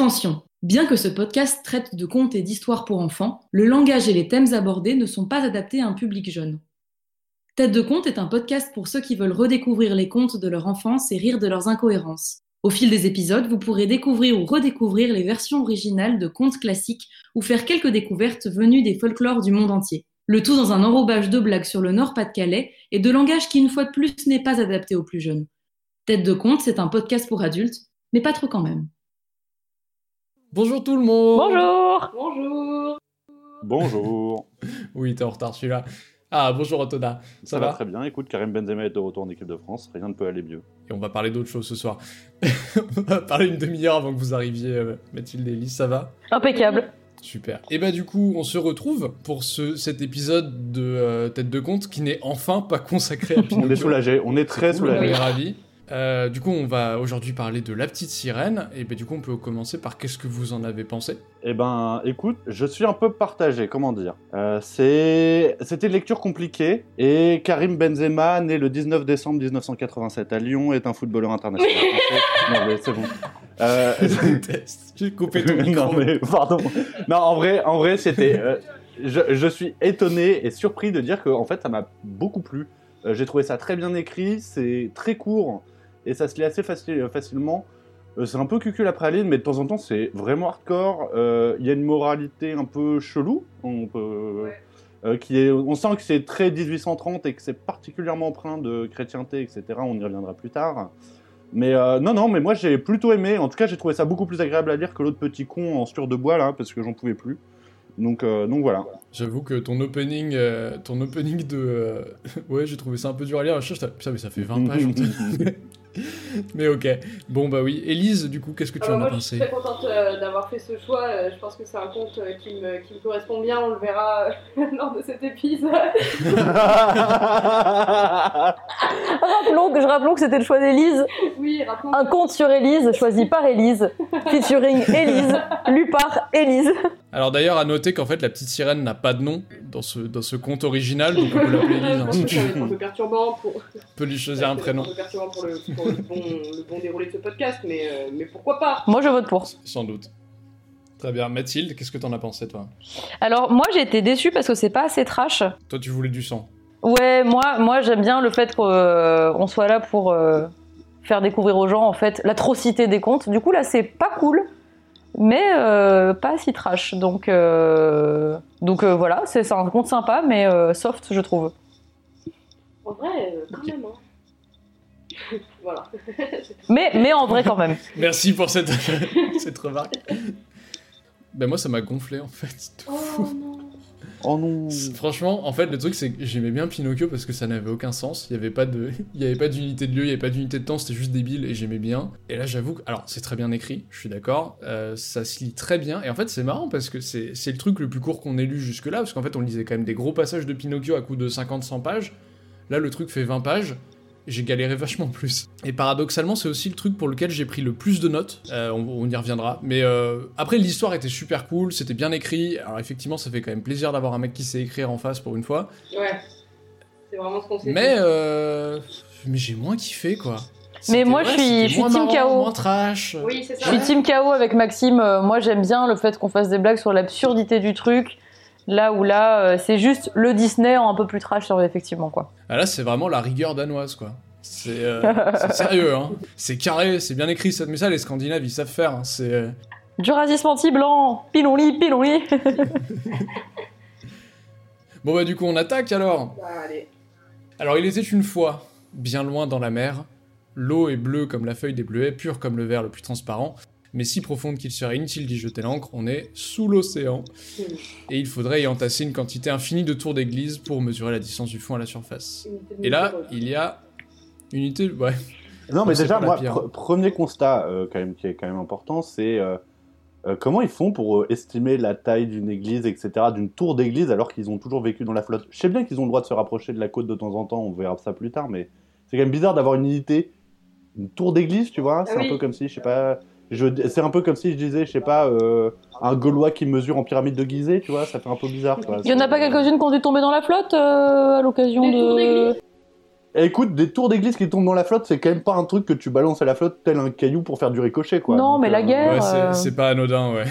Attention, bien que ce podcast traite de contes et d'histoires pour enfants, le langage et les thèmes abordés ne sont pas adaptés à un public jeune. Tête de conte est un podcast pour ceux qui veulent redécouvrir les contes de leur enfance et rire de leurs incohérences. Au fil des épisodes, vous pourrez découvrir ou redécouvrir les versions originales de contes classiques ou faire quelques découvertes venues des folklores du monde entier. Le tout dans un enrobage de blagues sur le Nord-Pas-de-Calais et de langage qui, une fois de plus, n'est pas adapté aux plus jeunes. Tête de conte, c'est un podcast pour adultes, mais pas trop quand même. Bonjour tout le monde Bonjour Bonjour Bonjour. Oui, t'es en retard celui-là. Ah, bonjour Antonin, ça, va, très bien. Écoute, Karim Benzema est de retour en équipe de France. Rien ne peut aller mieux. Et on va parler d'autre chose ce soir. on va parler une demi-heure avant que vous arriviez, euh, Mathilde et Elise, ça va Impeccable. Super. Et bah du coup, on se retrouve pour ce, cet épisode de euh, Tête de Compte qui n'est enfin pas consacré à Pinocchio. On est soulagé. On est très Cool, On soulagé. est ravis. Euh, du coup, on va aujourd'hui parler de La Petite Sirène. Et bah du coup, on peut commencer par qu'est-ce que vous en avez pensé? Eh ben, écoute, je suis un peu partagé. Comment dire Euh, C'est, c'était une lecture compliquée. Et Karim Benzema, né le 19 décembre 1987 à Lyon, est un footballeur international. français. non mais c'est bon. Euh. J'ai coupé ton micro. non mais pardon. Non, en vrai, en vrai, c'était. euh, je, je suis étonné et surpris de dire que en fait, ça m'a beaucoup plu. Euh, J'ai trouvé ça très bien écrit, c'est très court et ça se lit assez facile- facilement. Euh, c'est un peu cucul après praline, mais de temps en temps, c'est vraiment hardcore. Euh, Il y a une moralité un peu chelou. On peut. euh, qui est, on sent que c'est très 1830 et que c'est particulièrement empreint de chrétienté, etc. On y reviendra plus tard. Mais euh, non, non, mais moi j'ai plutôt aimé. En tout cas, j'ai trouvé ça beaucoup plus agréable à lire que l'autre petit con en sur de bois là, parce que j'en pouvais plus. Donc, euh, donc voilà. J'avoue que ton opening, euh, ton opening de, euh, ouais, j'ai trouvé ça un peu dur à lire. Je- Putain, mais ça fait 20 pages. mais ok. Bon bah oui. Élise, du coup, qu'est-ce que tu Ah en moi, as je suis pensé très contente euh, d'avoir fait ce choix. Euh, je pense que c'est un conte euh, qui, me, qui me correspond bien. On le verra lors de cet épisode. Rappelons que, je rappelons que c'était le choix d'Élise. oui, rappelons. Un conte sur Élise, choisi par Élise. Featuring Élise, lu par Élise. Alors d'ailleurs, à noter qu'en fait, la petite sirène n'a pas de nom dans ce, dans ce conte original, donc on peut l'appeler Élise. hein, si un peu perturbant pour, on peut lui choisir un prénom, un peu perturbant pour, le, pour le, bon, le bon déroulé de ce podcast, mais, euh, mais pourquoi pas? Moi, je vote pour. sans doute. Très bien. Mathilde, qu'est-ce que t'en as pensé, toi? Alors, moi, j'ai été déçue parce que c'est pas assez trash. Toi, tu voulais du sang. Ouais, moi, moi j'aime bien le fait qu'on soit là pour euh, faire découvrir aux gens, en fait, l'atrocité des contes. Du coup, là, c'est pas cool, mais euh, pas si trash. Donc, euh, donc euh, voilà, c'est un conte sympa, mais euh, soft, je trouve. En vrai, quand même. Hein. voilà. Mais, mais en vrai, quand même. Merci pour cette, cette remarque. Ben moi, ça m'a gonflé, en fait. Oh fou. non. Oh Franchement, en fait, le truc, c'est que j'aimais bien Pinocchio parce que ça n'avait aucun sens. Il n'y avait pas de, il y avait pas d'unité de lieu, il n'y avait pas d'unité de temps, c'était juste débile et j'aimais bien. Et là, j'avoue que, alors, c'est très bien écrit, je suis d'accord, euh, ça se lit très bien. Et en fait, c'est marrant parce que c'est, c'est le truc le plus court qu'on ait lu jusque-là, parce qu'en fait, on lisait quand même des gros passages de Pinocchio à coup de 50-100 pages. Là, le truc fait 20 pages. J'ai galéré vachement plus. Et paradoxalement, c'est aussi le truc pour lequel j'ai pris le plus de notes. Euh, on, on y reviendra. Mais euh, après, l'histoire était super cool, c'était bien écrit. Alors effectivement, ça fait quand même plaisir d'avoir un mec qui sait écrire en face pour une fois. Ouais. C'est vraiment ce qu'on s'est Mais euh, mais j'ai moins kiffé quoi. Mais moi, je suis- je suis moins team marrant, KO. moins trash. Oui, c'est Je ça. suis team KO avec Maxime. Moi, j'aime bien le fait qu'on fasse des blagues sur l'absurdité du truc. Là où là, euh, c'est juste le Disney en un peu plus trash, sur- effectivement, quoi. Ah, là, c'est vraiment la rigueur danoise quoi. C'est euh, c'est sérieux hein. C'est carré, c'est bien écrit. ça- Mais ça, les Scandinaves, ils savent faire. hein. C'est euh, Du menti blanc, pilon-lit, pilon-lit. bon bah du coup, on attaque alors. Allez. Alors, il était une fois, bien loin dans la mer, l'eau est bleue comme la feuille des bleuets, pure comme le verre le plus transparent, mais si profonde qu'il serait inutile d'y jeter l'encre, on est sous l'océan. Et il faudrait y entasser une quantité infinie de tours d'église pour mesurer la distance du fond à la surface. Et là, il y a une unité... Ouais. Non, mais C'est déjà, moi, pire. premier constat euh, quand même, qui est quand même important, c'est euh, euh, comment ils font pour euh, estimer la taille d'une église, etc., d'une tour d'église, alors qu'ils ont toujours vécu dans la flotte? Je sais bien qu'ils ont le droit de se rapprocher de la côte de temps en temps, on verra ça plus tard, mais c'est quand même bizarre d'avoir une unité, une tour d'église, tu vois? C'est Ah oui. un peu comme si, je sais pas, c'est un peu comme si je disais, je sais pas, euh, un Gaulois qui mesure en pyramide de Gizeh, tu vois, ça fait un peu bizarre. quoi. Il y en a pas quelques-unes qui ont dû tomber dans la flotte euh, à l'occasion de. d'église Eh, écoute, des tours d'église qui tombent dans la flotte, c'est quand même pas un truc que tu balances à la flotte tel un caillou pour faire du ricochet, quoi. Non, Donc, mais la euh, guerre- Ouais, c'est- euh, c'est pas anodin, ouais.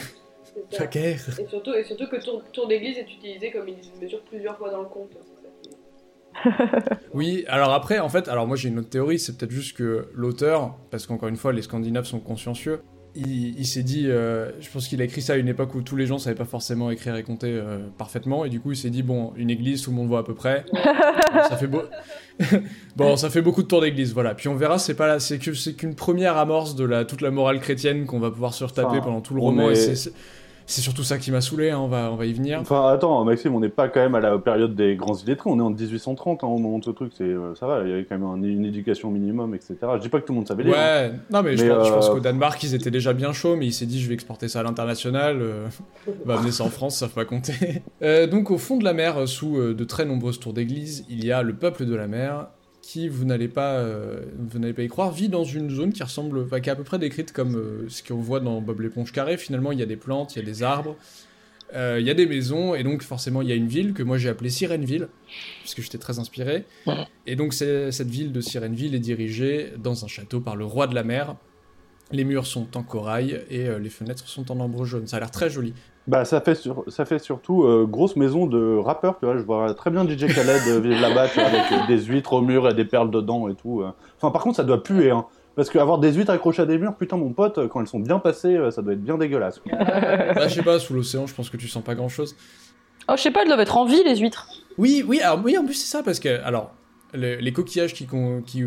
La guerre. Et surtout, et surtout que tour, tour d'église est utilisé comme une mesure plusieurs fois dans le conte. Oui, alors après, en fait, alors moi j'ai une autre théorie, c'est peut-être juste que l'auteur, parce qu'encore une fois, les Scandinaves sont consciencieux, il, il s'est dit, euh, je pense qu'il a écrit ça à une époque où tous les gens savaient pas forcément écrire et compter euh, parfaitement, et du coup il s'est dit, bon, une église, tout le monde voit à peu près, ça fait beau... bon, ça fait beaucoup de tours d'église, voilà. Puis on verra, c'est pas là, c'est que c'est qu'une première amorce de la toute la morale chrétienne qu'on va pouvoir se retaper Enfin, pendant tout le on roman, est- et c'est- surtout ça qui m'a saoulé, hein, on va on va y venir. Enfin, attends, Maxime, on n'est pas quand même à la période des grands illettrés, on est en 1830 hein, au moment de ce truc, c'est, euh, ça va, il y avait quand même un- une éducation minimum, etc. Je dis pas que tout le monde savait lire. hein. Ouais, non mais, je, pense, je pense euh, qu'au Danemark ils étaient déjà bien chauds, mais il s'est dit je vais exporter ça à l'international, euh, va amener ça en France, ça va pas compter. Euh, donc au fond de la mer, sous de très nombreuses tours d'église, il y a le peuple de la mer qui, vous n'allez pas, euh, pas y croire, vit dans une zone qui ressemble, qui est à peu près décrite comme euh, ce qu'on voit dans Bob l'éponge carré. Finalement, il y a des plantes, il y a des arbres. euh, Il y a des maisons et donc forcément il y a une ville que moi j'ai appelée Sirenville puisque j'étais très inspiré et donc cette ville de Sirenville est dirigée dans un château par le roi de la mer. Les murs sont en corail et les fenêtres sont en ambre jaune. Ça a l'air très joli. Bah, ça fait, sur- ça fait surtout euh, grosse maison de rappeurs, tu vois. Je vois très bien DJ Khaled euh, vivre là-bas, avec euh, des huîtres au mur et des perles dedans et tout. euh. Enfin, par contre, ça doit puer, hein. Parce qu'avoir des huîtres accrochées à des murs, putain, mon pote, quand elles sont bien passées, euh, ça doit être bien dégueulasse. Bah, je sais pas, sous l'océan, je pense que tu sens pas grand chose. Oh, je sais pas, elles doivent être en vie, les huîtres. Oui, oui, alors, oui, en plus c'est ça parce que alors les, les coquillages qui, con- qui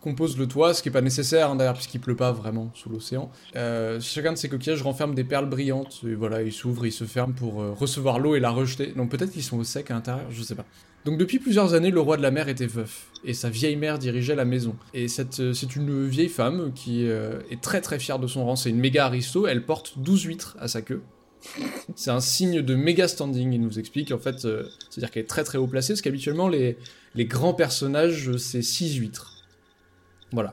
composent le toit, ce qui est pas nécessaire hein, d'ailleurs puisqu'il pleut pas vraiment sous l'océan. euh, chacun de ces coquillages renferme des perles brillantes et voilà, ils s'ouvrent, ils se ferment pour euh, recevoir l'eau et la rejeter. Donc peut-être qu'ils sont au sec à l'intérieur, je sais pas. Donc depuis plusieurs années, le roi de la mer était veuf et sa vieille mère dirigeait la maison. Et euh, c'est une vieille femme qui est très très fière de son rang. C'est une méga aristo. Elle porte 12 huîtres à sa queue. C'est un signe de méga standing. Il nous explique en fait, c'est-à-dire qu'elle est très très haut placée, parce qu'habituellement les, les grands personnages c'est 6 huîtres. Voilà.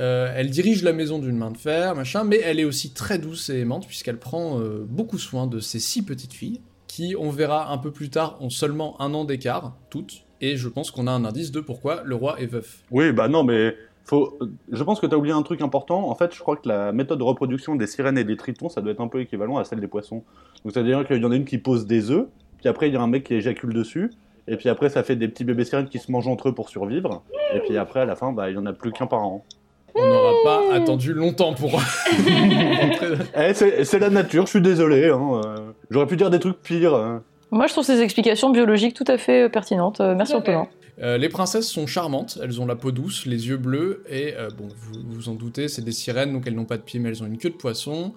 Euh, elle dirige la maison d'une main de fer, machin, mais elle est aussi très douce et aimante puisqu'elle prend euh, beaucoup soin de ses six petites filles, qui, on verra un peu plus tard, ont seulement un an d'écart, toutes, et je pense qu'on a un indice de pourquoi le roi est veuf. Oui, bah non, mais faut... je pense que tu as oublié un truc important. En fait, je crois que la méthode de reproduction des sirènes et des tritons, ça doit être un peu équivalent à celle des poissons. Donc, c'est-à-dire qu'il y en a une qui pose des œufs, puis après, il y a un mec qui éjacule dessus, et puis après, ça fait des petits bébés sirènes qui se mangent entre eux pour survivre, et puis après, à la fin, bah, il y en a plus qu'un par an. On n'aura pas attendu longtemps pour... Eh, c'est la nature, je suis désolé. Hein. euh, J'aurais pu dire des trucs pires. hein. Moi, je trouve ces explications biologiques tout à fait euh, pertinentes. Euh, merci. Antonin. Euh, les princesses sont charmantes, elles ont la peau douce, les yeux bleus, et euh, bon, vous vous en doutez, c'est des sirènes, donc elles n'ont pas de pieds, mais elles ont une queue de poisson.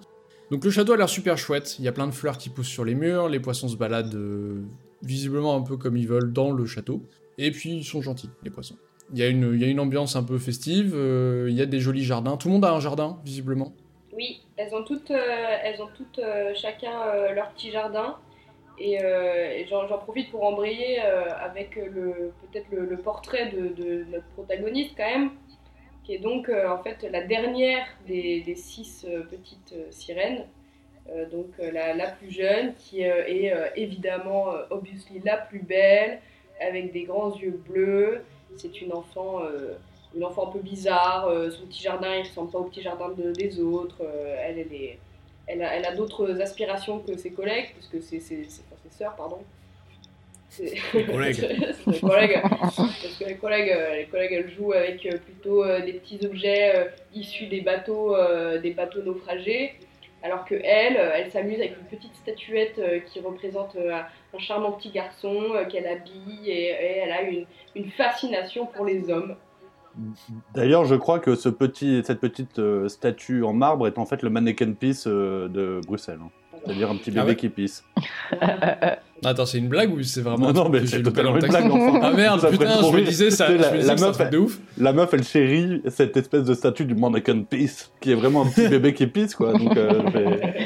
Donc le château a l'air super chouette, il y a plein de fleurs qui poussent sur les murs, les poissons se baladent euh, visiblement un peu comme ils veulent dans le château, et puis ils sont gentils, les poissons. Il y, a une- ambiance un peu festive, euh, il y a des jolis jardins, tout le monde a un jardin, visiblement. Oui, elles ont toutes, euh, elles ont toutes euh, chacun leur petit jardin. Et, j'en profite pour embrayer avec peut-être le, portrait de, notre protagoniste quand même, qui est donc en fait la dernière des, six petites sirènes. Euh, donc euh, la, la plus jeune, qui euh, est évidemment, obviously, la plus belle, avec des grands yeux bleus. C'est une enfant, une enfant un peu bizarre. euh, son petit jardin, il ressemble pas au petit jardin de- des autres. euh, elle, elle, est- elle a, elle a d'autres aspirations que ses collègues, parce que c'est ses, ses- ses sœurs, pardon. Les collègues. Les collègues. Parce que les collègues, euh, les collègues elles jouent avec plutôt des petits objets issus des bateaux, des bateaux naufragés. Alors que elle, euh, elle s'amuse avec une petite statuette euh, qui représente euh, un charmant petit garçon qu'elle habille et, et elle a une, une fascination pour les hommes. D'ailleurs, je crois que ce petit, cette petite statue en marbre est en fait le mannequin euh, de Bruxelles. hein. C'est-à-dire un petit Ah bébé ouais qui pisse. Attends, c'est une blague ou c'est vraiment Non, non, mais c'est totalement une blague, enfin. Ah merde, Ça putain, je me disais ça, la- me disais la que c'est un meuf, truc de ouf. La meuf, elle chérit cette espèce de statue du mannequin piece, qui est vraiment un petit bébé qui pisse, quoi. Donc, euh, c'est-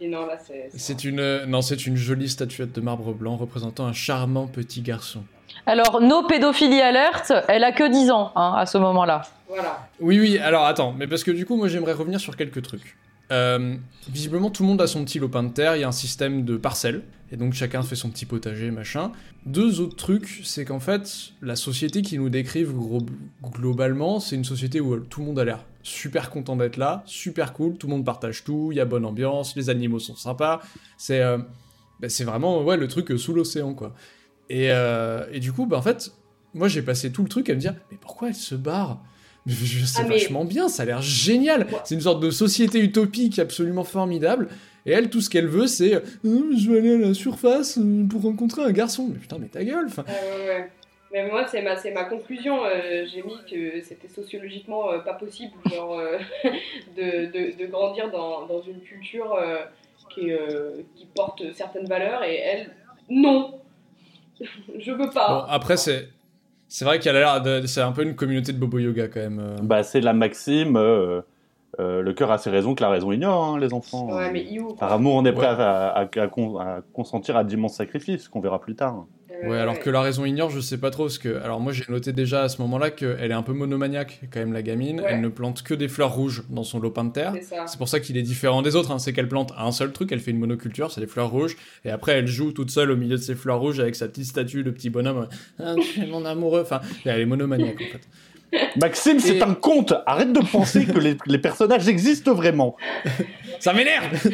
Et non, là, c'est. c'est- C'est une, euh, non, c'est une jolie statuette de marbre blanc représentant un charmant petit garçon. Alors, no pédophilie alerte, elle a que 10 ans hein, à ce moment-là. Voilà. Oui, oui, alors attends, mais parce que du coup, moi j'aimerais revenir sur quelques trucs. Euh, visiblement, tout le monde a son petit lopin de terre. Il y a un système de parcelles. Et donc, chacun fait son petit potager, machin. Deux autres trucs, c'est qu'en fait, la société qui nous décrivent globalement, c'est une société où tout le monde a l'air super content d'être là, super cool, tout le monde partage tout, il y a bonne ambiance, les animaux sont sympas. C'est euh, bah, vraiment le truc euh, sous l'océan, quoi. Et, euh, du coup, bah, en fait, moi j'ai passé tout le truc à me dire, mais pourquoi elle se barre? C'est Ah, mais- vachement bien, ça a l'air génial. Ouais. C'est une sorte de société utopique absolument formidable. Et elle, tout ce qu'elle veut, c'est euh, je vais aller à la surface euh, pour rencontrer un garçon. Mais putain, mais ta gueule. ouais, ouais. Mais moi, c'est ma, ma conclusion. euh, J'ai mis que c'était sociologiquement pas possible genre, de, de, de grandir dans, dans une culture qui, qui porte certaines valeurs et elle, non. Je veux Bon, pas. après, c'est. C'est vrai qu'il y a l'air de. C'est un peu une communauté de bobo yoga quand même. euh. Bah, c'est la maxime. euh, euh, le cœur a ses raisons que la raison ignore, hein, les enfants. Ouais, mais You. Par amour, on est prêt Ouais. à, à- à con- à consentir à d'immenses sacrifices, qu'on verra plus tard. Euh, Ouais, alors que la raison ignore, je sais pas trop. Parce que, alors moi, j'ai noté déjà à ce moment-là qu'elle est un peu monomaniaque, quand même, la gamine. Ouais. Elle ne plante que des fleurs rouges dans son lopin de terre. C'est pour ça qu'il est différent des autres. hein. C'est qu'elle plante un seul truc, elle fait une monoculture, c'est des fleurs rouges. Et après, elle joue toute seule au milieu de ces fleurs rouges avec sa petite statue de petit bonhomme. Ah, tu es mon amoureux. Enfin, elle est monomaniaque en fait. Maxime, c'est un conte Arrête de penser que les, les personnages existent vraiment Ça m'énerve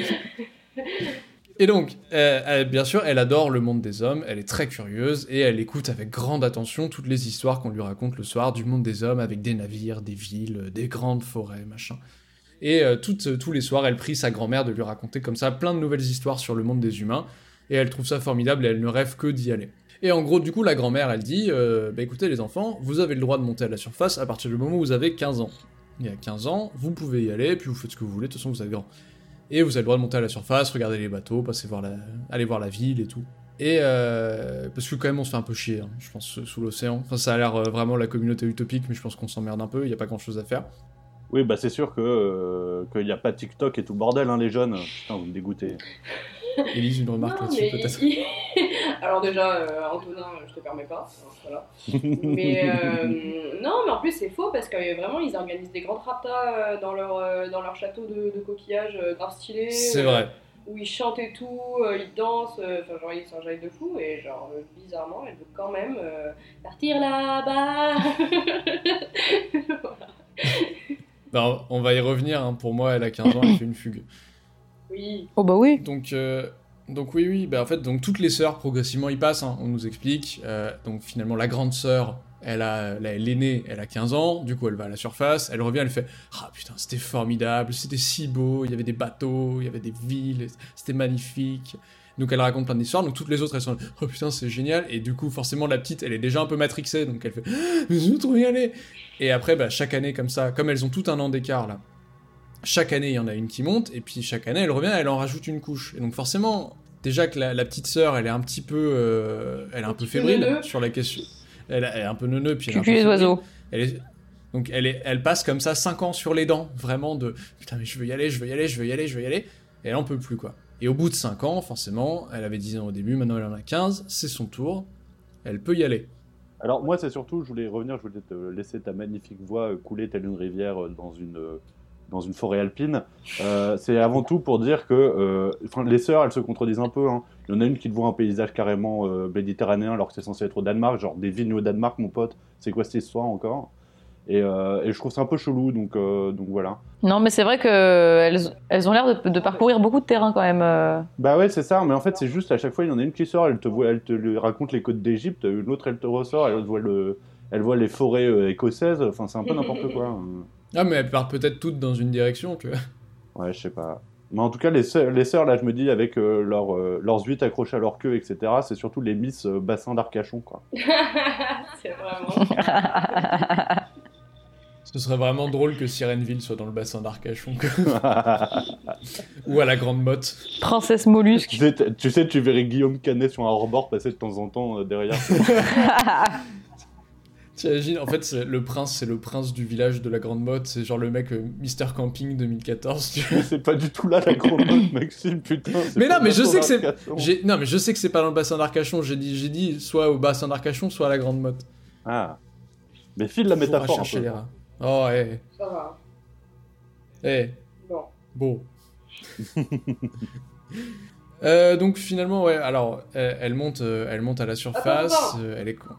Et donc, euh, bien sûr, elle adore le monde des hommes, elle est très curieuse et elle écoute avec grande attention toutes les histoires qu'on lui raconte le soir du monde des hommes avec des navires, des villes, des grandes forêts, machin. Et euh, euh, tous les soirs, elle prie sa grand-mère de lui raconter comme ça plein de nouvelles histoires sur le monde des humains et elle trouve ça formidable et elle ne rêve que d'y aller. Et en gros, du coup, la grand-mère, elle dit bah, écoutez, les enfants, vous avez le droit de monter à la surface à partir du moment où vous avez 15 ans. Il y a 15 ans, vous pouvez y aller, puis vous faites ce que vous voulez, de toute façon, vous êtes grand. Et vous avez le droit de monter à la surface, regarder les bateaux, passer voir la... aller voir la ville et tout. Et euh, parce que quand même on se fait un peu chier, hein, je pense, sous l'océan. Enfin, ça a l'air euh, vraiment la communauté utopique, mais je pense qu'on s'emmerde un peu, il n'y a pas grand chose à faire. Oui, bah c'est sûr que euh, qu'il n'y a pas TikTok et tout bordel, hein, les jeunes. Putain, vous me dégoûtez. Élise, une remarque là-dessus peut-être Alors déjà, euh, Antonin, je te permets pas. hein, voilà. Mais euh, non, mais en plus c'est faux parce que euh, vraiment ils organisent des grandes raptas euh, dans leur euh, dans leur château de, de coquillages euh, grave stylé. C'est euh, vrai. Où ils chantent et tout, euh, ils dansent, euh, enfin genre ils s'enjaillent de fou et genre euh, bizarrement elle veut quand même euh, partir là-bas. Voilà. Bah, on va y revenir, hein. pour moi elle a 15 ans, elle fait une fugue. Oui. Oh bah oui. Donc, euh, donc oui, oui, bah en fait, donc toutes les sœurs progressivement y passent, hein, on nous explique. Euh, donc finalement, la grande sœur, elle a, la- l'aînée, elle a 15 ans, du coup elle va à la surface, elle revient, elle fait Ah putain, c'était formidable, c'était si beau, il y avait des bateaux, il y avait des villes, c'était magnifique. Donc elle raconte plein d'histoires, donc toutes les autres elles sont Oh putain, c'est génial, et du coup, forcément, la petite, elle est déjà un peu matrixée, donc elle fait Ah, Mais je veux trop y aller Et après, bah, chaque année, comme ça, comme elles ont tout un an d'écart là, chaque année, il y en a une qui monte, et puis chaque année, elle revient, elle en rajoute une couche. Et donc forcément, déjà que la, la petite sœur, elle est un petit peu, euh, elle est un peu fébrile sur la question. Elle, elle est un peu neuneu, puis elle est les oiseaux. Elle est- donc elle, est, elle passe comme ça 5 ans sur les dents, vraiment de putain mais je veux y aller, je veux y aller, je veux y aller, je veux y aller, et elle en peut plus quoi. Et au bout de 5 ans, forcément, elle avait 10 ans au début, maintenant elle en a 15, c'est son tour, elle peut y aller. Alors moi, c'est surtout, je voulais revenir, je voulais te laisser ta magnifique voix couler telle une rivière euh, dans une, euh, dans une forêt alpine. Euh, c'est avant tout pour dire que euh, les sœurs, elles se contredisent un peu. hein. Il y en a une qui te voit un paysage carrément euh, méditerranéen alors que c'est censé être au Danemark, genre des vignes au Danemark, mon pote. C'est quoi cette histoire encore? Et, euh, et je trouve ça un peu chelou, donc, donc voilà. Non, mais c'est vrai qu'elles elles ont l'air de, de parcourir beaucoup de terrain quand même. Bah ouais, c'est ça, mais en fait, c'est juste à chaque fois, il y en a une qui sort, elle te, voit, elle te lui raconte les côtes d'Égypte, une autre, elle te ressort, elle voit, le, elle voit les forêts écossaises, enfin, c'est un peu n'importe quoi. Ah mais elles partent peut-être toutes dans une direction, tu vois. Ouais, je sais pas. Mais en tout cas, les sœurs, les sœurs là, je me dis, avec euh, leur, euh, leurs huit accrochés à leur queue, etc., c'est surtout les Miss euh, bassin d'Arcachon, quoi. c'est vraiment. Ce serait vraiment drôle que Sirenville soit dans le bassin d'Arcachon, quoi. ou à la Grande Motte. Princesse mollusque. tu, sais, t- tu sais, tu verrais Guillaume Canet sur un hors-bord passer de temps en temps euh, derrière. T'imagines, en fait, le prince, c'est le prince du village de la Grande Motte, c'est genre le mec euh, Mister Camping 2014, tu vois. c'est pas du tout là la grande note, Maxime, putain. Mais non, mais je sais que c'est-. J'ai- Non, mais je sais que c'est pas dans le bassin d'Arcachon, j'ai dit, j'ai dit soit au bassin d'Arcachon, soit à la Grande Motte. Ah. Mais file la Faut métaphore un rechercher peu. les rats. Oh, eh, Ça va. eh, Bon. beau. Euh, donc finalement, ouais, alors elle, elle monte, euh, elle monte à la surface, Attends, attends. euh, elle est con.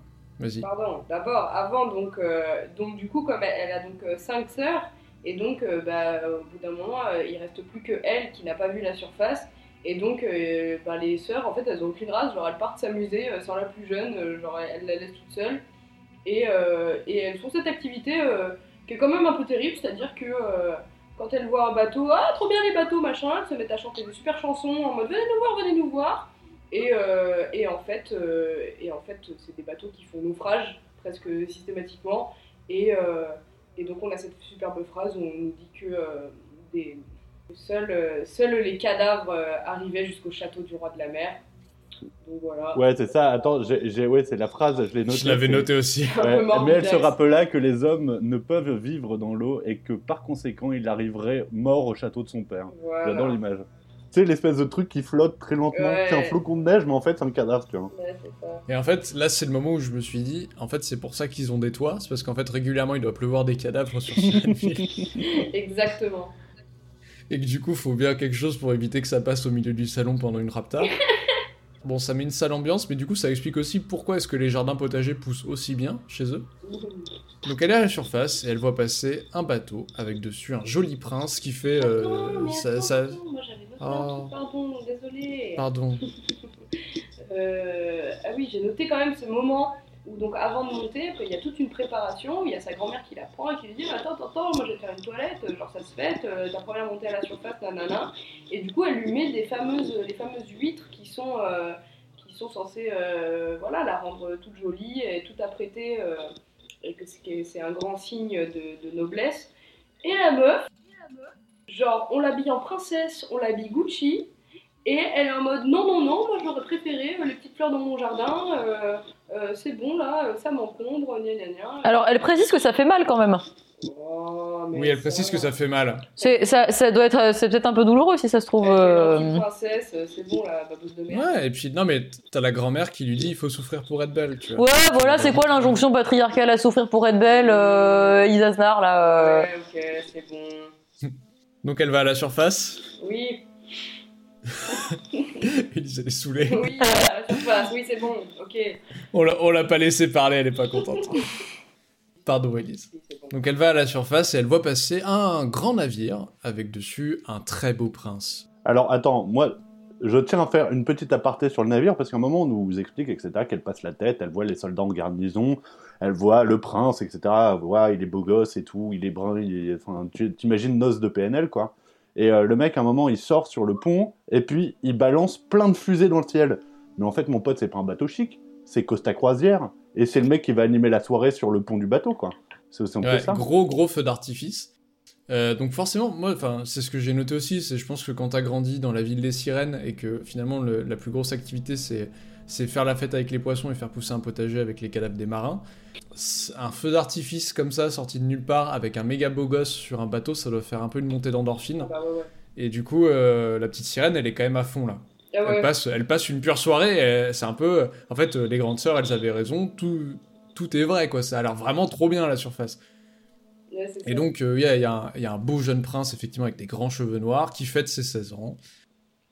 Pardon, d'abord, avant, donc, euh, donc du coup, comme elle, a donc euh, cinq sœurs, et donc, euh, bah, au bout d'un moment, il reste plus que elle qui n'a pas vu la surface, et donc, bah, les sœurs, en fait, elles ont aucune race, genre, elles partent s'amuser sans la plus jeune, genre, elles la laissent toute seule, et, et elles font cette activité qui est quand même un peu terrible, c'est-à-dire que quand elles voient un bateau, ah, trop bien les bateaux, machin, elles se mettent à chanter des super chansons en mode, venez nous voir, venez nous voir, et, euh, et en fait, euh, et en fait, c'est des bateaux qui font naufrage presque systématiquement. Et, euh, et donc on a cette superbe phrase où on nous dit que euh, des, seuls, seuls les cadavres euh, arrivaient jusqu'au château du roi de la mer. Donc voilà. Ouais, c'est ça. Attends, j'ai, ouais, c'est la phrase, je l'ai notée. Je l'avais c'est- noté aussi. Ouais, mais elle se rappela que les hommes ne peuvent vivre dans l'eau et que par conséquent, il arriverait mort au château de son père. Voilà. J'adore l'image. Tu sais, l'espèce de truc qui flotte très lentement. Ouais. C'est un flocon de neige, mais en fait, c'est un cadavre, tu vois. Ouais, c'est ça. Et en fait, là, c'est le moment où je me suis dit, en fait, c'est pour ça qu'ils ont des toits, c'est parce qu'en fait, régulièrement, il doit pleuvoir des cadavres sur Sirenville. Exactement. et que du coup, faut bien quelque chose pour éviter que ça passe au milieu du salon pendant une rapta. Bon, ça met une sale ambiance, mais du coup, ça explique aussi pourquoi est-ce que les jardins potagers poussent aussi bien chez eux. Donc, elle est à la surface et elle voit passer un bateau avec dessus un joli prince qui fait. euh, Non, mais attends, moi Oh. pardon, désolé. Pardon. Euh, ah oui, j'ai noté quand même ce moment où, donc, avant de monter, il y a toute une préparation, où il y a sa grand-mère qui la prend et qui lui dit Attends, attends, attends, moi je vais faire une toilette, euh, genre ça se fait, euh, ta première montée à la surface, nanana. Et du coup, elle lui met des fameuses, les fameuses huîtres qui sont, euh, qui sont censées voilà, la rendre toute jolie et toute apprêtée, et que c'est- un grand signe de, de noblesse. Et la meuf, genre, on l'habille en princesse, on l'habille Gucci. Et elle est en mode non, non, non, moi j'aurais préféré euh, les petites fleurs dans mon jardin, euh, euh, c'est bon là, euh, ça m'encombre, gna gna gna. Alors, elle précise que ça fait mal quand même. Oh, mais Oui, elle précise que ça fait mal. C'est ça, ça doit être, c'est peut-être un peu douloureux si ça se trouve. Elle euh, princesse, c'est bon la babouse de merde. Ouais, et puis, non, mais t'as la grand-mère qui lui dit il faut souffrir pour être belle, tu vois. Ouais, voilà, c'est quoi l'injonction patriarcale à souffrir pour être belle, euh, Isasnar là euh, Ouais, ok, c'est bon. Donc, elle va à la surface. Oui, Elise, elle est saoulée. oui, voilà, je passe, oui, c'est bon, ok. On l'a- on l'a pas laissé parler, elle est pas contente. Pardon, Elise. Donc elle va à la surface et elle voit passer un grand navire avec dessus un très beau prince. Alors, attends, moi, je tiens à faire une petite aparté sur le navire parce qu'à un moment, on nous explique, etc., qu'elle passe la tête, elle voit les soldats en garnison, elle voit le prince, etc., elle voit, il est beau gosse et tout, il est brun, il est... Enfin, tu t'imagines noce de PNL, quoi. Et euh, le mec, à un moment, il sort sur le pont et puis il balance plein de fusées dans le ciel. Mais en fait, mon pote, c'est pas un bateau chic, c'est Costa Croisière. Et c'est le mec qui va animer la soirée sur le pont du bateau, quoi. C'est aussi un peu ça. gros gros feu d'artifice. Euh, donc forcément, moi, c'est ce que j'ai noté aussi. C'est, je pense que quand t'as grandi dans la ville des sirènes et que finalement le- la plus grosse activité c'est c'est faire la fête avec les poissons et faire pousser un potager avec les cadavres des marins. Un feu d'artifice comme ça, sorti de nulle part, avec un méga beau gosse sur un bateau, ça doit faire un peu une montée d'endorphine. Ah bah ouais, ouais. Et du coup, euh, la petite sirène, elle est quand même à fond là. Ah ouais. Elle, passe, elle passe une pure soirée, c'est un peu... En fait, euh, les grandes sœurs, elles avaient raison, tout, tout est vrai, quoi. Ça a l'air vraiment trop bien à la surface. Et donc, euh, il y il y a un beau jeune prince, effectivement, avec des grands cheveux noirs, qui fête ses 16 ans.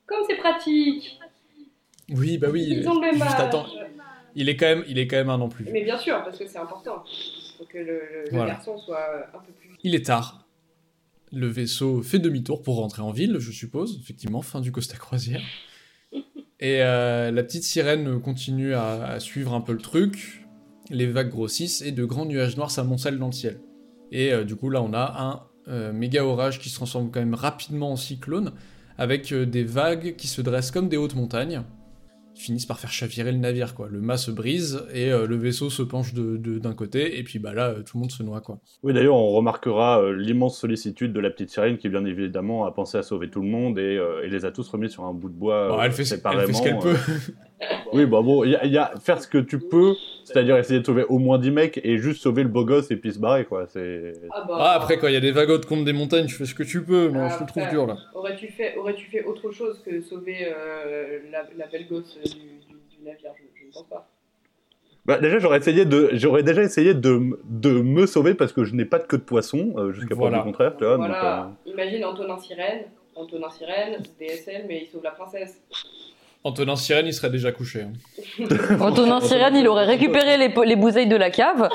Comme c'est pratique, Oui, bah oui, ils ont le même juste âge. attends, il est, quand même, il est quand même un an plus. Mais bien sûr, parce que c'est important. Faut que le, le- le Voilà. garçon soit euh, un peu plus. Il est tard. Le vaisseau fait demi-tour pour rentrer en ville, je suppose. Effectivement, fin du Costa Croisière. Et euh, la petite sirène continue à, à suivre un peu le truc. Les vagues grossissent et de grands nuages noirs s'amoncellent dans le ciel. Et euh, du coup, là, on a un euh, méga orage qui se transforme quand même rapidement en cyclone, avec des vagues qui se dressent comme des hautes montagnes, finissent par faire chavirer le navire, quoi. Le mât se brise et euh, le vaisseau se penche de- de- d'un côté, et puis bah là, euh, tout le monde se noie, quoi. Oui, d'ailleurs, on remarquera euh, l'immense sollicitude de la petite sirène qui, bien évidemment, a pensé à sauver tout le monde et, et les a tous remis sur un bout de bois Bon, euh, elle, fait, ce- elle séparément. fait ce qu'elle peut. Oui, bah bon, il y, a- il y a faire ce que tu peux, c'est-à-dire essayer de sauver au moins 10 mecs et juste sauver le beau gosse et puis se barrer, quoi. C'est... Ah bah. Ah, après, quand il y a des vagottes contre des montagnes, tu fais ce que tu peux, mais je te le trouve dur, là. Aurais-tu fait, aurais-tu fait autre chose que sauver euh, la, la belle gosse du, du- du navire? Je, je ne pense pas. Bah, déjà, j'aurais essayé de, j'aurais déjà essayé de, de me sauver parce que je n'ai pas de queue de poisson, euh, jusqu'à Voilà. preuve du contraire, tu vois. donc, voilà. Imagine Antonin Sirène. Antonin Sirène, DSL, mais il sauve la princesse. Antonin Sirène, il serait déjà couché. hein. Antonin Sirène, il aurait récupéré les, les bouteilles de la cave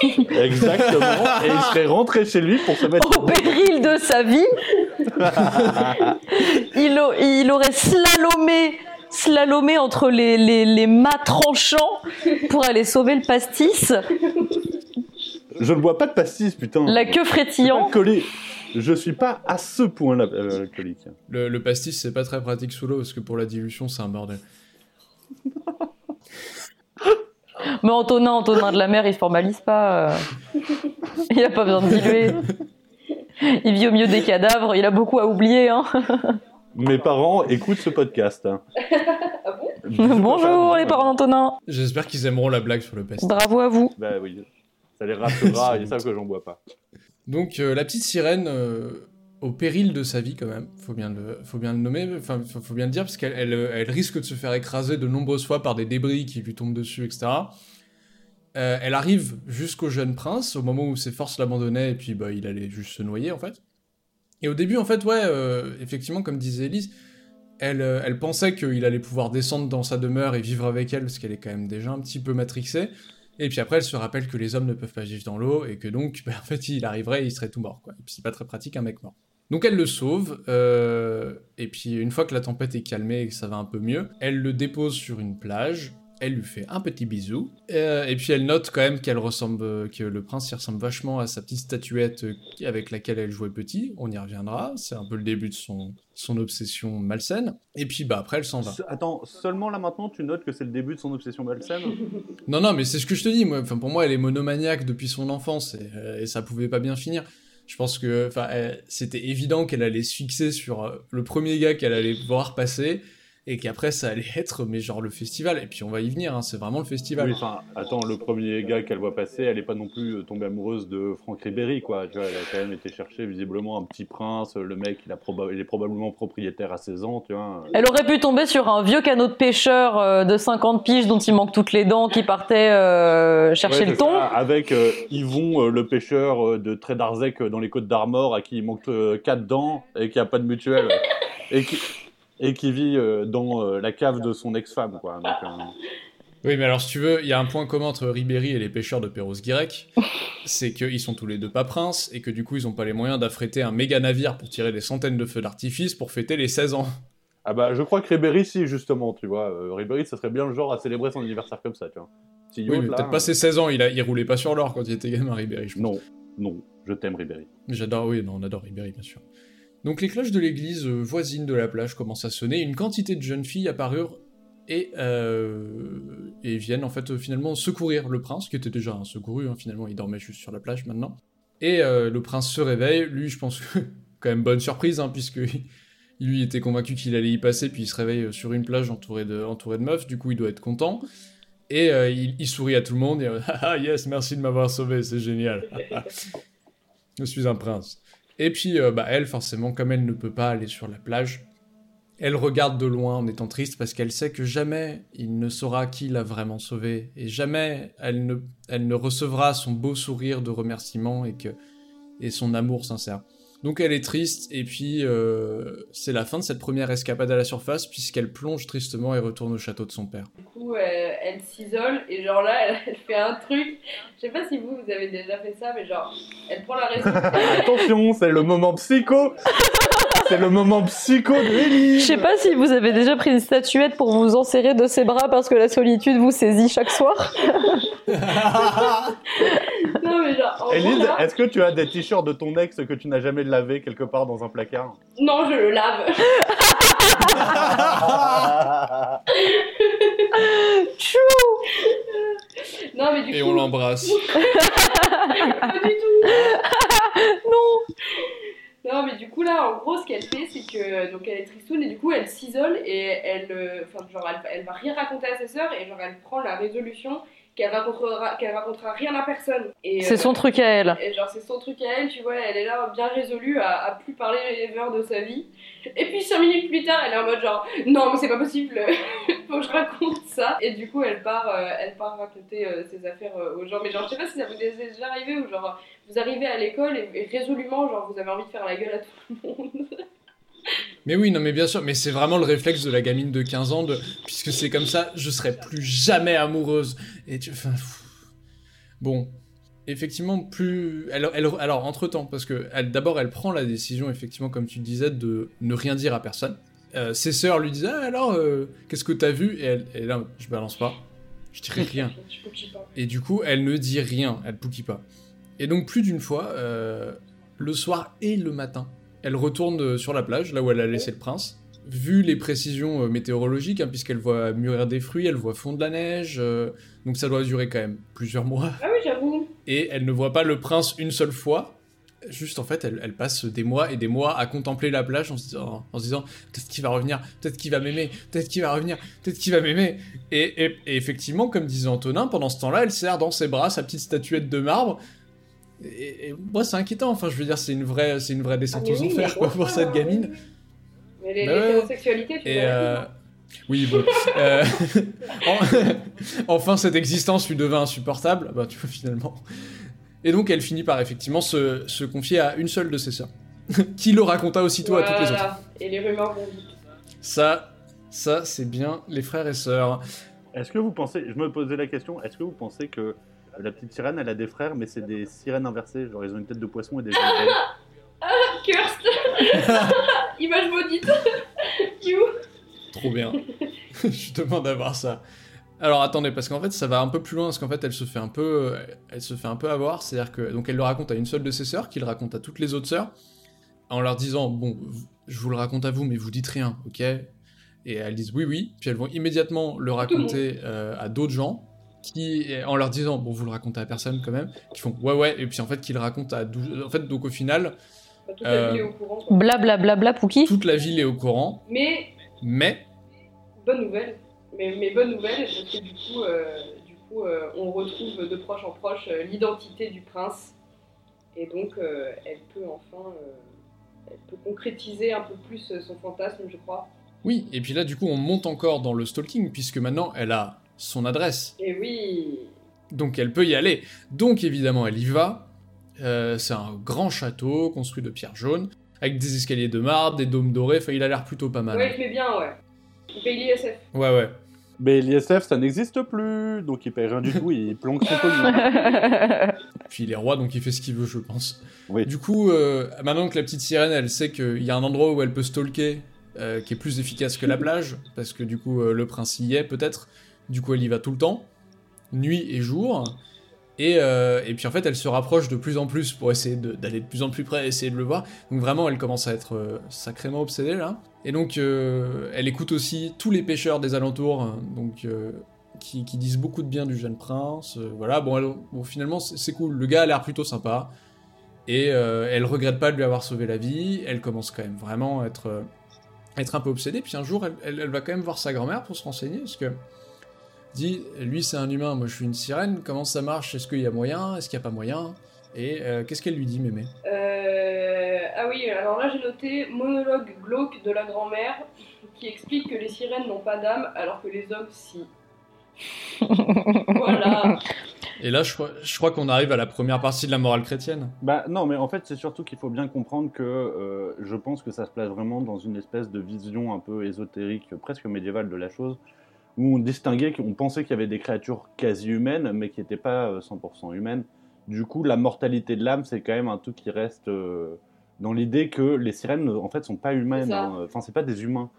Exactement. et il serait rentré chez lui pour se mettre. au péril de sa vie. Il, il aurait slalomé, slalomé entre les, les, les mâts tranchants pour aller sauver le pastis, Je ne bois pas de pastis, putain. la queue Je suis pas frétillant. alcoolique. Je suis pas à ce point-là euh, alcoolique. Le, le pastis, c'est pas très pratique sous l'eau parce que pour la dilution, c'est un bordel. Mais Antonin, Antonin de la mer, il se formalise pas. euh. Il a pas besoin de diluer. Il vit au milieu des cadavres, il a beaucoup à oublier. Hein. Mes parents écoutent ce podcast. hein. Ah Bonjour les parents d'Antonin. J'espère qu'ils aimeront la blague sur le pastis. Bravo à vous. Bah oui. Ça les rassurera, ils savent que j'en bois pas. Donc euh, la petite sirène, euh, au péril de sa vie quand même, faut bien le, faut nommer, faut, bien le dire parce qu'elle elle, elle risque de se faire écraser de nombreuses fois par des débris qui lui tombent dessus, etc. Euh, elle arrive jusqu'au jeune prince au moment où ses forces l'abandonnaient et puis bah, il allait juste se noyer en fait. Et au début en fait ouais, effectivement comme disait Elise, elle, elle pensait qu'il allait pouvoir descendre dans sa demeure et vivre avec elle parce qu'elle est quand même déjà un petit peu matrixée. Et puis après, elle se rappelle que les hommes ne peuvent pas vivre dans l'eau et que donc, bah, en fait, il arriverait et il serait tout mort. Et puis c'est pas très pratique un mec mort. Donc elle le sauve, euh, et puis une fois que la tempête est calmée et que ça va un peu mieux, elle le dépose sur une plage, elle lui fait un petit bisou, euh, et puis elle note quand même qu'elle ressemble, que le prince y ressemble vachement à sa petite statuette euh, avec laquelle elle jouait petit, on y reviendra, c'est un peu le début de son, son obsession malsaine, et puis bah après elle s'en va. Attends, seulement là maintenant tu notes que c'est le début de son obsession malsaine? Non, non, mais c'est ce que je te dis, moi. Enfin, pour moi, elle est monomaniaque depuis son enfance et, euh, et ça pouvait pas bien finir. Je pense que, c'était évident qu'elle allait se fixer sur le premier gars qu'elle allait voir passer et qu'après ça allait être, mais genre le festival. Et puis on va y venir, hein, c'est vraiment le festival. Oui, enfin, attends, le premier gars qu'elle voit passer, elle est pas non plus euh, tombée amoureuse de Franck Ribéry, quoi. Tu vois, elle a quand même été chercher visiblement un petit prince. Le mec, il, a proba- il est probablement propriétaire à 16 ans, tu vois. Elle aurait pu tomber sur un vieux canot de pêcheur euh, de 50 piges dont il manque toutes les dents qui partait euh, chercher Ouais, le thon. ça, avec euh, Yvon, euh, le pêcheur euh, de Trédarzec euh, dans les Côtes d'Armor, à qui il manque euh, quatre dents et qui a pas de mutuelle. et qui. Et qui vit euh, dans euh, la cave de son ex-femme, quoi. Donc, euh, Oui, mais alors si tu veux, il y a un point commun entre Ribéry et les pêcheurs de Perros-Guirec, c'est qu'ils sont tous les deux pas princes et que du coup ils ont pas les moyens d'affréter un méga navire pour tirer des centaines de feux d'artifice pour fêter les 16 ans. Ah bah, je crois que Ribéry, si, justement, tu vois. Euh, Ribéry, ça serait bien le genre à célébrer son anniversaire comme ça, tu vois. Oui, mais là, peut-être pas ses 16 ans, il, a, il roulait pas sur l'or quand il était gamin, Ribéry, je pense. Non, non, je t'aime, Ribéry. J'adore, oui, non, on adore Ribéry, bien sûr. Donc les cloches de l'église euh, voisine de la plage commencent à sonner, une quantité de jeunes filles apparurent et, euh, viennent en fait euh, finalement secourir le prince, qui était déjà un secouru, hein, finalement il dormait juste sur la plage maintenant. Et le prince se réveille, lui je pense que quand même bonne surprise, hein, puisque lui était convaincu qu'il allait y passer, puis il se réveille sur une plage entouré de, meufs, du coup il doit être content. Et il, sourit à tout le monde, et euh, ah yes, merci de m'avoir sauvé, c'est génial. Je suis un prince. Et puis, euh, bah, elle, forcément, comme elle ne peut pas aller sur la plage, elle regarde de loin en étant triste parce qu'elle sait que jamais il ne saura qui l'a vraiment sauvée et jamais elle ne, recevra son beau sourire de remerciement et, et son amour sincère. Donc elle est triste et puis euh, c'est la fin de cette première escapade à la surface puisqu'elle plonge tristement et retourne au château de son père. Du coup, euh, elle s'isole et genre là, elle, elle fait un truc. Je sais pas si vous, vous avez déjà fait ça, mais genre, elle prend la résolution. Attention, c'est le moment psycho C'est le moment psycho de Je sais pas si vous avez déjà pris une statuette pour vous enserrer de ses bras parce que la solitude vous saisit chaque soir. non, mais genre, là- est-ce que tu as des t-shirts de ton ex que tu n'as jamais lavé quelque part dans un placard? Non, je le lave. Tchou Non, mais du Et coup, on l'embrasse. pas du tout. Non Non, mais du coup, là, en gros, ce qu'elle fait, c'est que donc elle est tristoune et du coup, elle s'isole et elle, euh, enfin, genre, elle, elle va rien raconter à ses sœurs et genre, elle prend la résolution qu'elle racontera, qu'elle racontera rien à personne. Et, C'est euh, son truc à elle. Et genre, c'est son truc à elle, tu vois, elle est là bien résolue à, à plus parler ever de sa vie. Et puis, cinq minutes plus tard, elle est en mode genre, non, mais c'est pas possible, faut que je raconte ça. Et du coup, elle part, euh, elle part raconter euh, ses affaires euh, aux gens. Mais genre, je sais pas si ça vous est déjà arrivé ou genre, vous arrivez à l'école et, résolument, genre, vous avez envie de faire la gueule à tout le monde. Mais oui, non, mais bien sûr, mais c'est vraiment le réflexe de la gamine de 15 ans, de, puisque c'est comme ça, je serai plus jamais amoureuse. Et tu, enfin, bon, effectivement, plus, elle, elle- alors entre temps, parce que d'abord, elle prend la décision, effectivement, comme tu disais, de ne rien dire à personne. Euh, ses sœurs lui disent, ah, alors, euh, qu'est-ce que t'as vu? Et elle, et là, je balance pas, je dirai rien. Et du coup, elle ne dit rien, elle pouquille pas. Et donc, plus d'une fois, euh, le soir et le matin, elle retourne euh, sur la plage, là où elle a laissé le prince. Vu les précisions euh, météorologiques, hein, puisqu'elle voit mûrir des fruits, elle voit fondre la neige, euh, donc ça doit durer quand même plusieurs mois. Ah oui, j'avoue. Et elle ne voit pas le prince une seule fois. Juste en fait, elle, elle passe des mois et des mois à contempler la plage en se disant, en se disant peut-être qu'il va revenir, peut-être qu'il va m'aimer, peut-être qu'il va revenir, peut-être qu'il va m'aimer. Et, et- et effectivement, comme disait Antonin, pendant ce temps-là, elle serre dans ses bras sa petite statuette de marbre. Et, et moi, c'est inquiétant. Enfin, je veux dire, c'est une vraie, c'est une vraie descente Ah, mais aux oui, enfers quoi, pour cette gamine. Mais les- Bah ouais. l'hétérosexualité, tu Et vois. euh, oui, bon. euh, en- enfin, cette existence lui devint insupportable. Bah, tu vois, finalement. Et donc, elle finit par effectivement se, se confier à une seule de ses sœurs, qui le raconta aussitôt à toutes les autres. Et les rumeurs vont vite. Ça, ça, c'est bien les frères et sœurs. Est-ce que vous pensez, je me posais la question, est-ce que vous pensez que euh, la petite sirène, elle a des frères, mais c'est des sirènes inversées, genre ils ont une tête de poisson et des jambes Cursed. Image maudite. You Trop bien. Je demande à voir ça. Alors attendez, parce qu'en fait ça va un peu plus loin, parce qu'en fait elle se fait un peu, elle se fait un peu avoir, c'est-à-dire que donc elle le raconte à une seule de ses sœurs, qui le raconte à toutes les autres sœurs, en leur disant bon, je vous le raconte à vous, mais vous dites rien, ok? Et elles disent oui oui, puis elles vont immédiatement le raconter euh, à d'autres gens, qui en leur disant bon vous le racontez à personne quand même, qui font ouais ouais, et puis en fait qui le racontent à 12... en fait donc au final Bah, Toute la Euh, ville est au courant. quoi. Bla bla bla bla Pouki. toute la ville est au courant, Mais, mais bonne nouvelle. Mais, mais bonne nouvelle, parce que du coup, euh, du coup euh, on retrouve de proche en proche euh, l'identité du prince. Et donc, euh, elle peut enfin. euh, elle peut concrétiser un peu plus son fantasme, je crois. Oui, et puis là, du coup, on monte encore dans le stalking, puisque maintenant, elle a son adresse. Et oui, Donc, elle peut y aller. Donc, évidemment, elle y va. Euh, c'est un grand château construit de pierre jaune, avec des escaliers de marbre, des dômes dorés. Enfin, il a l'air plutôt pas mal. ouais, il fait bien, ouais. Il paye l'ISF. Ouais, ouais. Mais l'ISF, ça n'existe plus, donc il paye rien du tout, il plonge son pognon. Puis il est roi, donc il fait ce qu'il veut, je pense. Oui. Du coup, euh, maintenant que la petite sirène, elle sait qu'il y a un endroit où elle peut stalker, euh, qui est plus efficace que la plage, parce que du coup, euh, le prince y est peut-être. Du coup, elle y va tout le temps, nuit et jour. Et, euh, et puis en fait, elle se rapproche de plus en plus pour essayer d'aller de, plus en plus près, essayer de le voir. Donc vraiment, elle commence à être euh, sacrément obsédée là. Et donc, euh, elle écoute aussi tous les pêcheurs des alentours, hein, donc qui, disent beaucoup de bien du jeune prince. voilà, bon, finalement, c'est cool. Le gars a l'air plutôt sympa. Et elle regrette pas de lui avoir sauvé la vie. Elle commence quand même vraiment à être, être un peu obsédée. Puis un jour, elle, elle- elle va quand même voir sa grand-mère pour se renseigner, parce que dit, lui c'est un humain, moi je suis une sirène. Comment ça marche? Est-ce qu'il y a moyen? Est-ce qu'il y a pas moyen? Et euh, qu'est-ce qu'elle lui dit, mémé? Euh, ah oui, alors là j'ai noté monologue glauque de la grand-mère qui explique que les sirènes n'ont pas d'âme alors que les hommes si. voilà. Et là, je, crois- je crois qu'on arrive à la première partie de la morale chrétienne. Bah non, mais en fait, c'est surtout qu'il faut bien comprendre que euh, je pense que ça se place vraiment dans une espèce de vision un peu ésotérique, presque médiévale de la chose, où on distinguait, qu'on pensait qu'il y avait des créatures quasi humaines, mais qui n'étaient pas euh, 100% humaines. Du coup, la mortalité de l'âme, c'est quand même un truc qui reste euh, dans l'idée que les sirènes, en fait, sont pas humaines. Hein. Enfin, c'est pas des humains.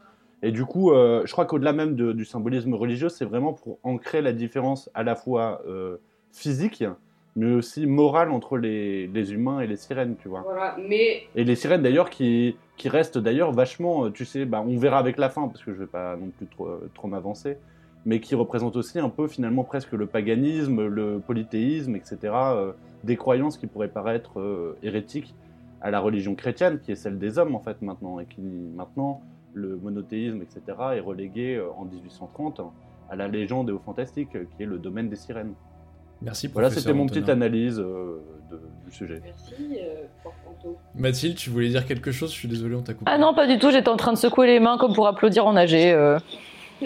Et du coup, euh, je crois qu'au-delà même de- du symbolisme religieux, c'est vraiment pour ancrer la différence à la fois euh, physique, mais aussi morale entre les, les humains et les sirènes, tu vois. Voilà, mais Et les sirènes d'ailleurs qui, qui restent d'ailleurs vachement, euh, tu sais, bah, on verra avec la fin, parce que je vais pas non plus trop, euh, trop m'avancer, mais qui représentent aussi un peu finalement presque le paganisme, le polythéisme, etc., euh, des croyances qui pourraient paraître euh, hérétiques à la religion chrétienne, qui est celle des hommes en fait maintenant, et qui maintenant, le monothéisme, etc., est relégué euh, en 1830 à la légende et au fantastique, qui est le domaine des sirènes. Merci, Voilà, professeur c'était mon Antonin. petite analyse euh, de- du sujet. merci, euh. Mathilde, tu voulais dire quelque chose? Je suis désolé, on t'a coupé. Ah non, pas du tout, j'étais en train de secouer les mains comme pour applaudir en AG. euh.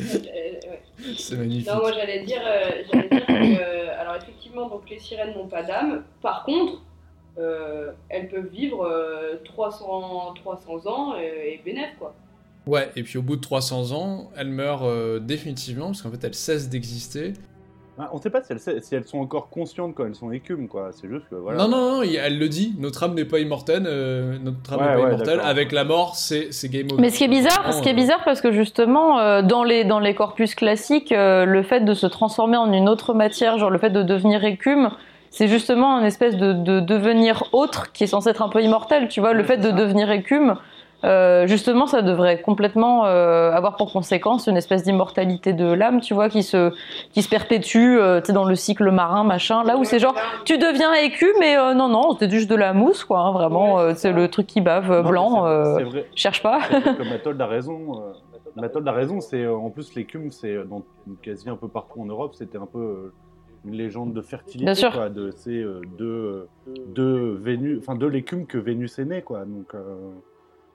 Euh. C'est magnifique. Non, moi j'allais dire, euh, dire que, euh, alors effectivement, donc les sirènes n'ont pas d'âme. Par contre, euh, elles peuvent vivre euh, 300, 300 ans et, et bénéf, quoi. Ouais, et puis au bout de 300 ans, elles meurent euh, définitivement parce qu'en fait elles cessent d'exister. Ah, on sait pas si elles, si elles sont encore conscientes quand elles sont écumes, quoi. C'est juste que voilà. Non, non, non, elle le dit, notre âme n'est pas immortelle, euh, notre âme Ouais, n'est pas ouais, immortelle, avec la mort, c'est game over. Mais ce qui est bizarre, ce qui est bizarre parce que justement, euh, dans les dans les corpus classiques, euh, le fait de se transformer en une autre matière, genre le fait de devenir écume, c'est justement une espèce de, de devenir autre qui est censé être un peu immortel. Tu vois, le fait de devenir écume, euh, justement, ça devrait complètement euh, avoir pour conséquence une espèce d'immortalité de l'âme, tu vois, qui se qui se perpétue, euh, tu sais, dans le cycle marin, machin. Là où c'est genre tu deviens écume, mais non, non, c'est juste de la mousse, quoi. hein, vraiment, c'est le truc qui bave Non, blanc. vrai. cherche pas. Mathilde a raison. Mathilde a raison. C'est en plus l'écume, c'est dans quasi un peu partout en Europe, c'était un peu une légende de fertilité. Bien sûr. Quoi, de c'est de de Vénus, enfin de l'écume que Vénus est née, quoi. Donc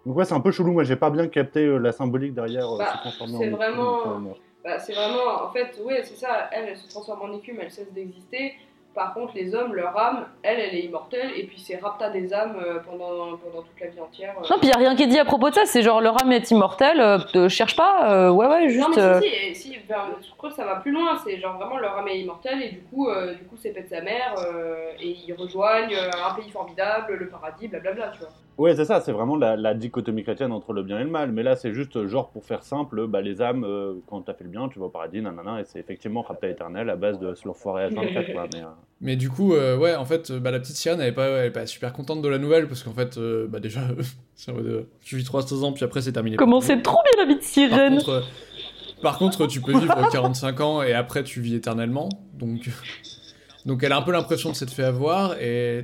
donc ouais, c'est un peu chelou. Moi, j'ai pas bien capté euh, la symbolique derrière euh, Bah, c'est vraiment-. Bah, c'est vraiment, en fait, oui, c'est ça, elle, elle se transforme en écume, elle cesse d'exister. Par contre, les hommes, leur âme, elle, elle est immortelle, et puis c'est rapta des âmes euh, pendant, pendant toute la vie entière. euh. Non, puis y a rien qui est dit à propos de ça. C'est genre leur âme est immortelle. Euh, cherche pas. euh, ouais, ouais, juste. Non, mais euh, si, si, si, ben, je crois que ça va plus loin, c'est genre vraiment leur âme est immortelle, et du coup, euh, du coup c'est pète sa mère, euh, et ils rejoignent un pays formidable, le paradis, blablabla, tu vois. Ouais, c'est ça, c'est vraiment la, la dichotomie chrétienne entre le bien et le mal. Mais là, c'est juste, genre, pour faire simple, bah, les âmes, euh, quand t'as fait le bien, tu vas au paradis, nanana, et c'est effectivement Rapta éternel à base de se l'enfoiré H24, quoi. Mais, euh, Mais du coup, euh, ouais, en fait, euh, bah, la petite sirène, elle est pas, elle est pas super contente de la nouvelle parce qu'en fait, euh, bah déjà, tu vis 300 ans, puis après c'est terminé. Comment c'est trop bien la vie de Par sirène. contre, par contre, tu peux vivre 45 ans et après tu vis éternellement. Donc, donc elle a un peu l'impression de s'être fait avoir. Et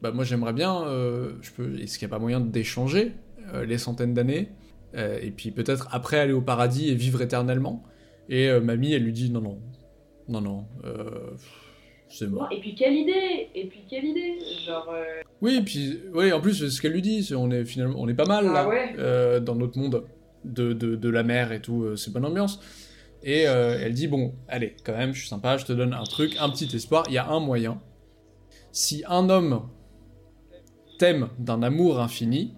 bah, moi j'aimerais bien. euh, je peux, est-ce qu'il n'y a pas moyen d'échanger euh, les centaines d'années euh, Et puis peut-être après aller au paradis et vivre éternellement? Et euh, mamie, elle lui dit non, non, non, non, euh, c'est mort. Et puis quelle idée Et puis quelle idée Genre, euh, Oui, et puis oui, en plus c'est ce qu'elle lui dit, on est finalement on est pas mal là Ah ouais. euh, dans notre monde de, de, de la mer et tout, euh, c'est bonne ambiance. Et euh, elle dit bon, allez, quand même, je suis sympa, je te donne un truc, un petit espoir. Il y a un moyen. Si un homme t'aime d'un amour infini,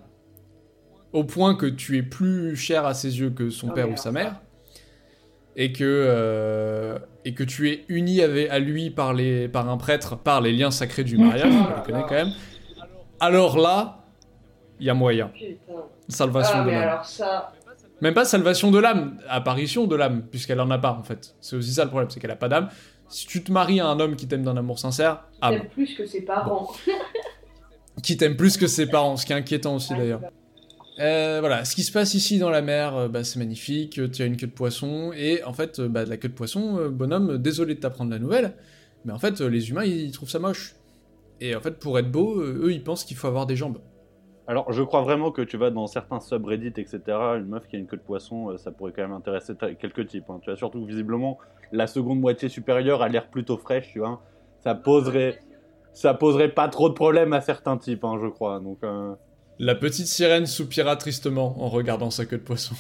au point que tu es plus cher à ses yeux que son Ah, père ou sa mère, et que, euh, et que tu es uni avec, à lui par, les, par un prêtre, par les liens sacrés du mariage, on là les connaît là. quand même, alors là, il y a moyen. Salvation Ah, de l'âme. ça. Même pas salvation de l'âme, apparition de l'âme, puisqu'elle en a pas en fait. C'est aussi ça le problème, c'est qu'elle a pas d'âme. Si tu te maries à un homme qui t'aime d'un amour sincère, âme. T'aimes plus que ses parents. Qui t'aime plus que ses parents, ce qui est inquiétant aussi d'ailleurs. Euh, voilà, ce qui se passe ici dans la mer, euh, bah, c'est magnifique, euh, tu as une queue de poisson, et en fait, bah, la queue de poisson, bonhomme, désolé de t'apprendre la nouvelle, mais en fait, les humains, ils trouvent ça moche. Et en fait, pour être beau, eux, ils pensent qu'il faut avoir des jambes. Alors, je crois vraiment que tu vas dans certains subreddits, etc. Une meuf qui a une queue de poisson, ça pourrait quand même intéresser quelques types. hein. Tu vois, surtout visiblement, la seconde moitié supérieure a l'air plutôt fraîche, tu vois. Ça poserait, ça poserait pas trop de problèmes à certains types, hein, je crois. Donc, euh, La petite sirène soupira tristement en regardant sa queue de poisson.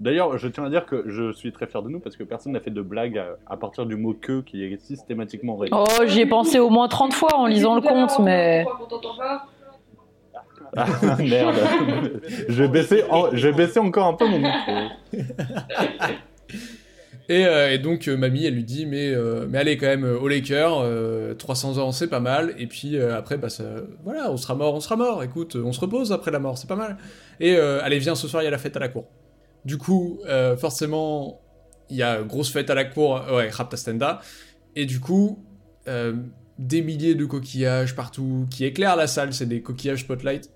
d'ailleurs, je tiens à dire que je suis très fier de nous parce que personne n'a fait de blague à, à partir du mot queue qui est systématiquement réglé. Oh, j'y ai pensé au moins 30 fois en lisant le compte, on mais. comprend qu'on t'entend pas. Ah, merde. je, vais baisser en- je vais baisser encore un peu mon micro. Et, euh, et donc, euh, mamie, elle lui dit, mais, euh, mais allez, quand même, au Laker, euh, 300 ans, c'est pas mal. Et puis après, bah, ça, voilà, on sera mort, on sera mort. Écoute, on se repose après la mort, c'est pas mal. Et allez, viens, ce soir, il y a la fête à la cour. Du coup, forcément, il y a grosse fête à la cour, ouais, Raptastenda. Et du coup, des milliers de coquillages partout qui éclairent la salle, c'est des coquillages spotlight.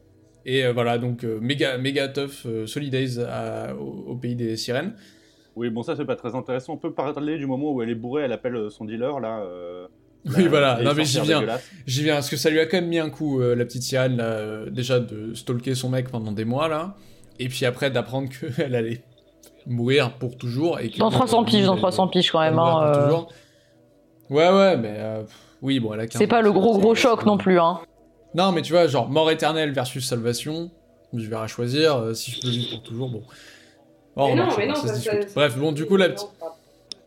Et voilà, donc euh, méga, méga tough, Solidays à- au pays des sirènes. Oui, bon, ça c'est pas très intéressant. On peut parler du moment où elle est bourrée, elle appelle euh, son dealer là. euh, Oui, voilà, non mais j'y viens. J'y viens, parce que ça lui a quand même mis un coup, euh, la petite là, euh, déjà de stalker son mec pendant des mois, là, et puis après d'apprendre qu'elle allait mourir pour toujours. Et que, Dans 300 piges, dans 300 piges quand même. hein, euh, toujours. Ouais, ouais, mais euh, oui, bon, elle a 15 C'est pas le gros gros choc non plus, hein. Non, mais tu vois, genre mort éternelle versus salvation, je vais à choisir, euh, si je peux vivre pour toujours, bon. Oh, mais non, remarque, mais non, ça se discute. ça- Bref, bon, du coup, la, non, petite-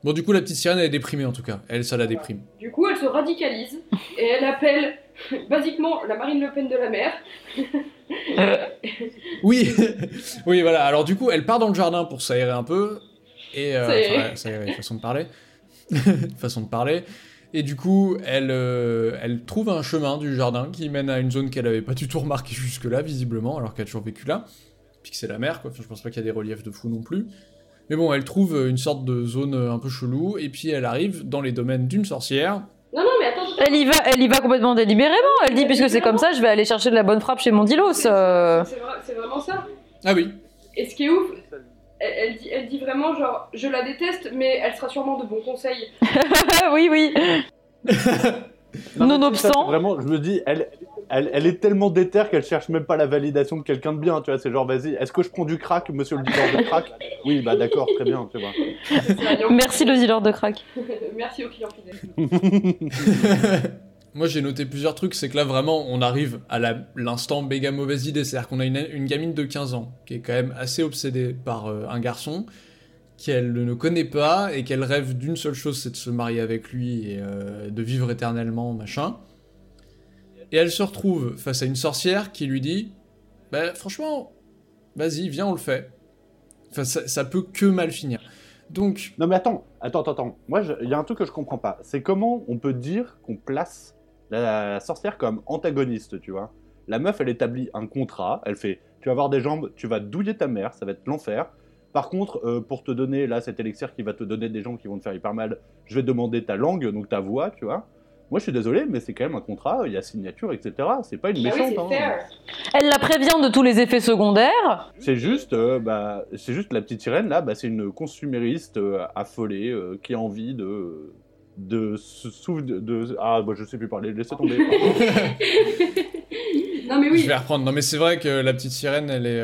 bon, du coup, la petite sirène, elle est déprimée en tout cas. Elle, ça la déprime. Du coup, elle se radicalise et elle appelle basiquement la Marine Le Pen de la mer. Oui, oui, voilà. Alors du coup, elle part dans le jardin pour s'aérer un peu et euh, S'aérer. s'aérer, façon de parler, façon de parler. Et du coup, elle, euh, elle trouve un chemin du jardin qui mène à une zone qu'elle avait pas du tout remarqué jusque-là, visiblement, alors qu'elle a toujours vécu là. Puis que c'est la mer, quoi. Enfin, je pense pas qu'il y a des reliefs de fou non plus. Mais bon, elle trouve une sorte de zone un peu chelou, et puis elle arrive dans les domaines d'une sorcière. Non, non, mais attends. Elle y va, elle y va complètement délibérément. Elle dit puisque c'est comme ça, je vais aller chercher de la bonne frappe chez mon dilos. C'est- euh. C'est vrai- c'est vraiment ça? Ah oui, Et ce qui est ouf, elle, elle dit, elle dit vraiment genre, je la déteste, mais elle sera sûrement de bons conseils. oui, oui. Nonobstant. Vraiment, je me dis, elle, elle, elle est tellement déterre qu'elle cherche même pas la validation de quelqu'un de bien, tu vois. C'est genre, vas-y, est-ce que je prends du crack, monsieur le dealer de crack? Oui, bah d'accord, très bien, tu vois. Merci le dealer de crack. Merci aux clients fidèles. Moi j'ai noté plusieurs trucs, c'est que là vraiment on arrive à l'instant méga mauvaise idée, c'est-à-dire qu'on a une, une gamine de 15 ans qui est quand même assez obsédée par euh, un garçon qu'elle ne connaît pas et qu'elle rêve d'une seule chose, c'est de se marier avec lui et euh, de vivre éternellement, machin. Et elle se retrouve face à une sorcière qui lui dit Bah franchement, vas-y, viens on le fait. Enfin ça, peut que mal finir. Donc Non mais attends, attends, attends. Moi, il y a un truc que je comprends pas. C'est comment on peut dire qu'on place la, sorcière comme antagoniste, tu vois? La meuf, elle établit un contrat, elle fait, tu vas avoir des jambes, tu vas douiller ta mère, ça va être l'enfer. Par contre, euh, pour te donner, là, cet élixir qui va te donner des gens qui vont te faire hyper mal, je vais demander ta langue, donc ta voix, tu vois Moi, je suis désolé, mais c'est quand même un contrat, il y a signature, etc. C'est pas une Ah oui, méchante, hein. Elle la prévient de tous les effets secondaires. C'est juste, euh, bah, c'est juste la petite sirène là, bah, c'est une consumériste euh, affolée euh, qui a envie de de se souvenir de ah bah, je sais plus parler, laissez tomber. Non, mais oui. Je vais reprendre. Non, mais c'est vrai que la petite sirène, elle est.